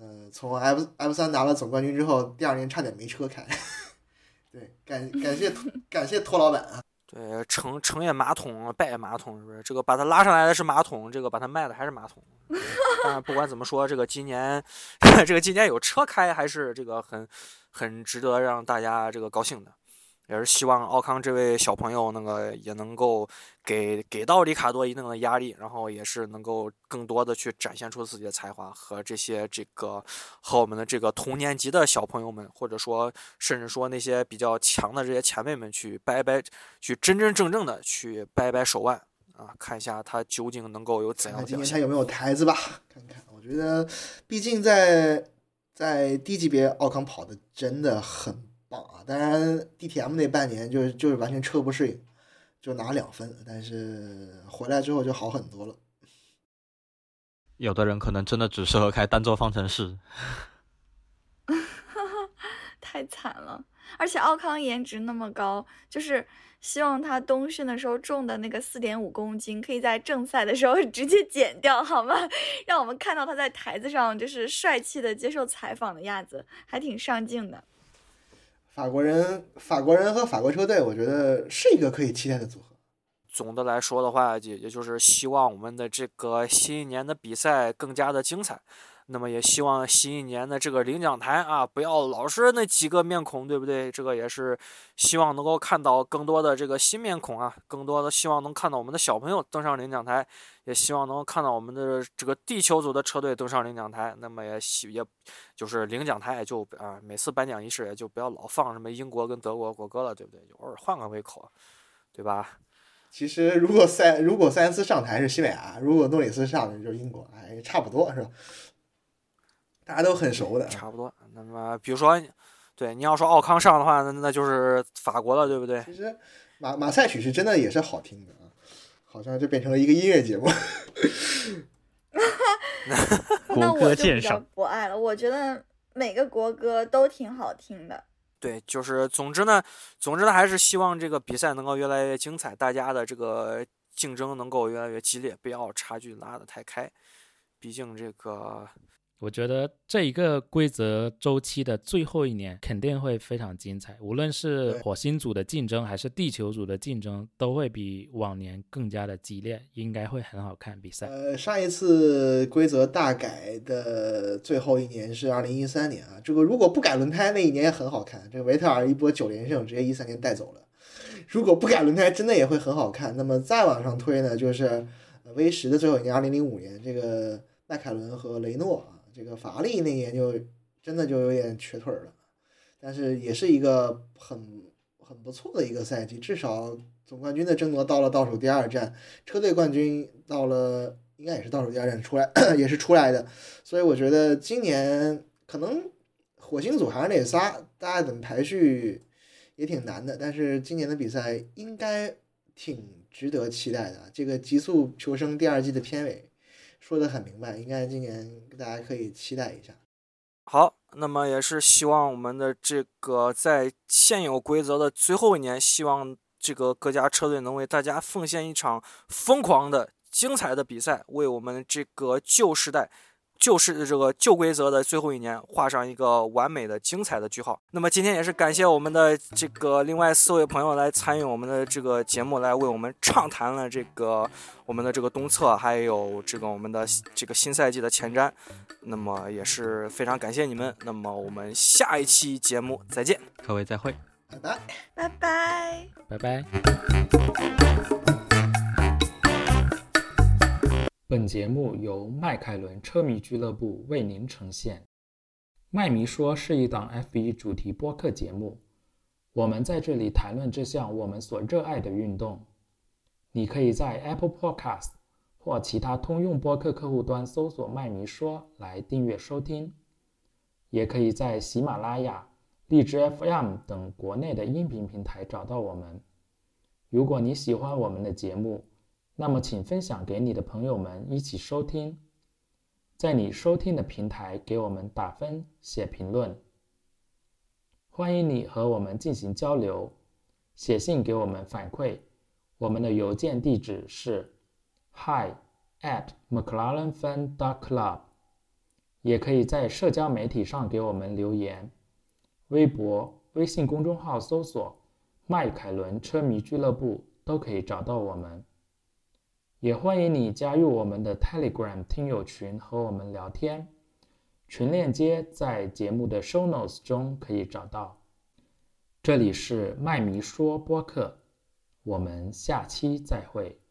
呃，从 F F 三拿了总冠军之后，第二年差点没车开。对，感感谢感谢托老板啊！对，成成也马桶，败也马桶，是不是？这个把他拉上来的是马桶，这个把他卖的还是马桶。但不管怎么说，这个今年 这个今年有车开，还是这个很很值得让大家这个高兴的。也是希望奥康这位小朋友那个也能够给给到里卡多一定的压力，然后也是能够更多的去展现出自己的才华和这些这个和我们的这个同年级的小朋友们，或者说甚至说那些比较强的这些前辈们去掰掰，去真真正正的去掰掰手腕啊，看一下他究竟能够有怎样的表现。今年他有没有台子吧？看看，我觉得毕竟在在低级别奥康跑的真的很。棒啊！当然，DTM 那半年就是就是完全车不适应，就拿两分。但是回来之后就好很多了。有的人可能真的只适合开单座方程式。太惨了！而且奥康颜值那么高，就是希望他冬训的时候重的那个四点五公斤，可以在正赛的时候 直接减掉，好吗？让我们看到他在台子上就是帅气的接受采访的样子，还挺上镜的。法国人，法国人和法国车队，我觉得是一个可以期待的组合。总的来说的话，也也就是希望我们的这个新一年的比赛更加的精彩。那么也希望新一年的这个领奖台啊，不要老是那几个面孔，对不对？这个也是希望能够看到更多的这个新面孔啊，更多的希望能看到我们的小朋友登上领奖台，也希望能够看到我们的这个地球组的车队登上领奖台。那么也希也，就是领奖台也就啊，每次颁奖仪式也就不要老放什么英国跟德国国歌了，对不对？偶尔换个胃口，对吧？其实如果塞如果塞恩斯上台是西班牙，如果诺里斯上台就是英国，哎，差不多是吧？大家都很熟的，差不多。那么，比如说，对你要说奥康上的话，那那就是法国了，对不对？其实马马赛曲是真的也是好听的啊，好像就变成了一个音乐节目。那我就比较不爱了。我觉得每个国歌都挺好听的。对，就是总之呢，总之呢，还是希望这个比赛能够越来越精彩，大家的这个竞争能够越来越激烈，不要差距拉得太开。毕竟这个。我觉得这一个规则周期的最后一年肯定会非常精彩，无论是火星组的竞争还是地球组的竞争，都会比往年更加的激烈，应该会很好看比赛。呃，上一次规则大改的最后一年是二零一三年啊，这个如果不改轮胎那一年也很好看，这个维特尔一波九连胜直接一三年带走了。如果不改轮胎，真的也会很好看。那么再往上推呢，就是 V 十的最后一年二零零五年，这个迈凯伦和雷诺啊。这个法拉利那年就真的就有点瘸腿了，但是也是一个很很不错的一个赛季，至少总冠军的争夺到了倒数第二站，车队冠军到了应该也是倒数第二站出来，也是出来的，所以我觉得今年可能火星组还是那仨，大家怎么排序也挺难的，但是今年的比赛应该挺值得期待的。这个极速求生第二季的片尾。说的很明白，应该今年大家可以期待一下。好，那么也是希望我们的这个在现有规则的最后一年，希望这个各家车队能为大家奉献一场疯狂的、精彩的比赛，为我们这个旧时代。就是这个旧规则的最后一年，画上一个完美的、精彩的句号。那么今天也是感谢我们的这个另外四位朋友来参与我们的这个节目，来为我们畅谈了这个我们的这个东侧，还有这个我们的这个新赛季的前瞻。那么也是非常感谢你们。那么我们下一期节目再见，各位再会，拜拜，拜拜，拜拜。本节目由迈凯伦车迷俱乐部为您呈现。麦迷说是一档 F1 主题播客节目，我们在这里谈论这项我们所热爱的运动。你可以在 Apple Podcast 或其他通用播客客户端搜索“麦迷说”来订阅收听，也可以在喜马拉雅、荔枝 FM 等国内的音频平台找到我们。如果你喜欢我们的节目，那么，请分享给你的朋友们一起收听，在你收听的平台给我们打分、写评论。欢迎你和我们进行交流，写信给我们反馈。我们的邮件地址是 hi at mclarenfan dot club，也可以在社交媒体上给我们留言，微博、微信公众号搜索“迈凯伦车迷俱乐部”都可以找到我们。也欢迎你加入我们的 Telegram 听友群和我们聊天，群链接在节目的 Show Notes 中可以找到。这里是麦迷说播客，我们下期再会。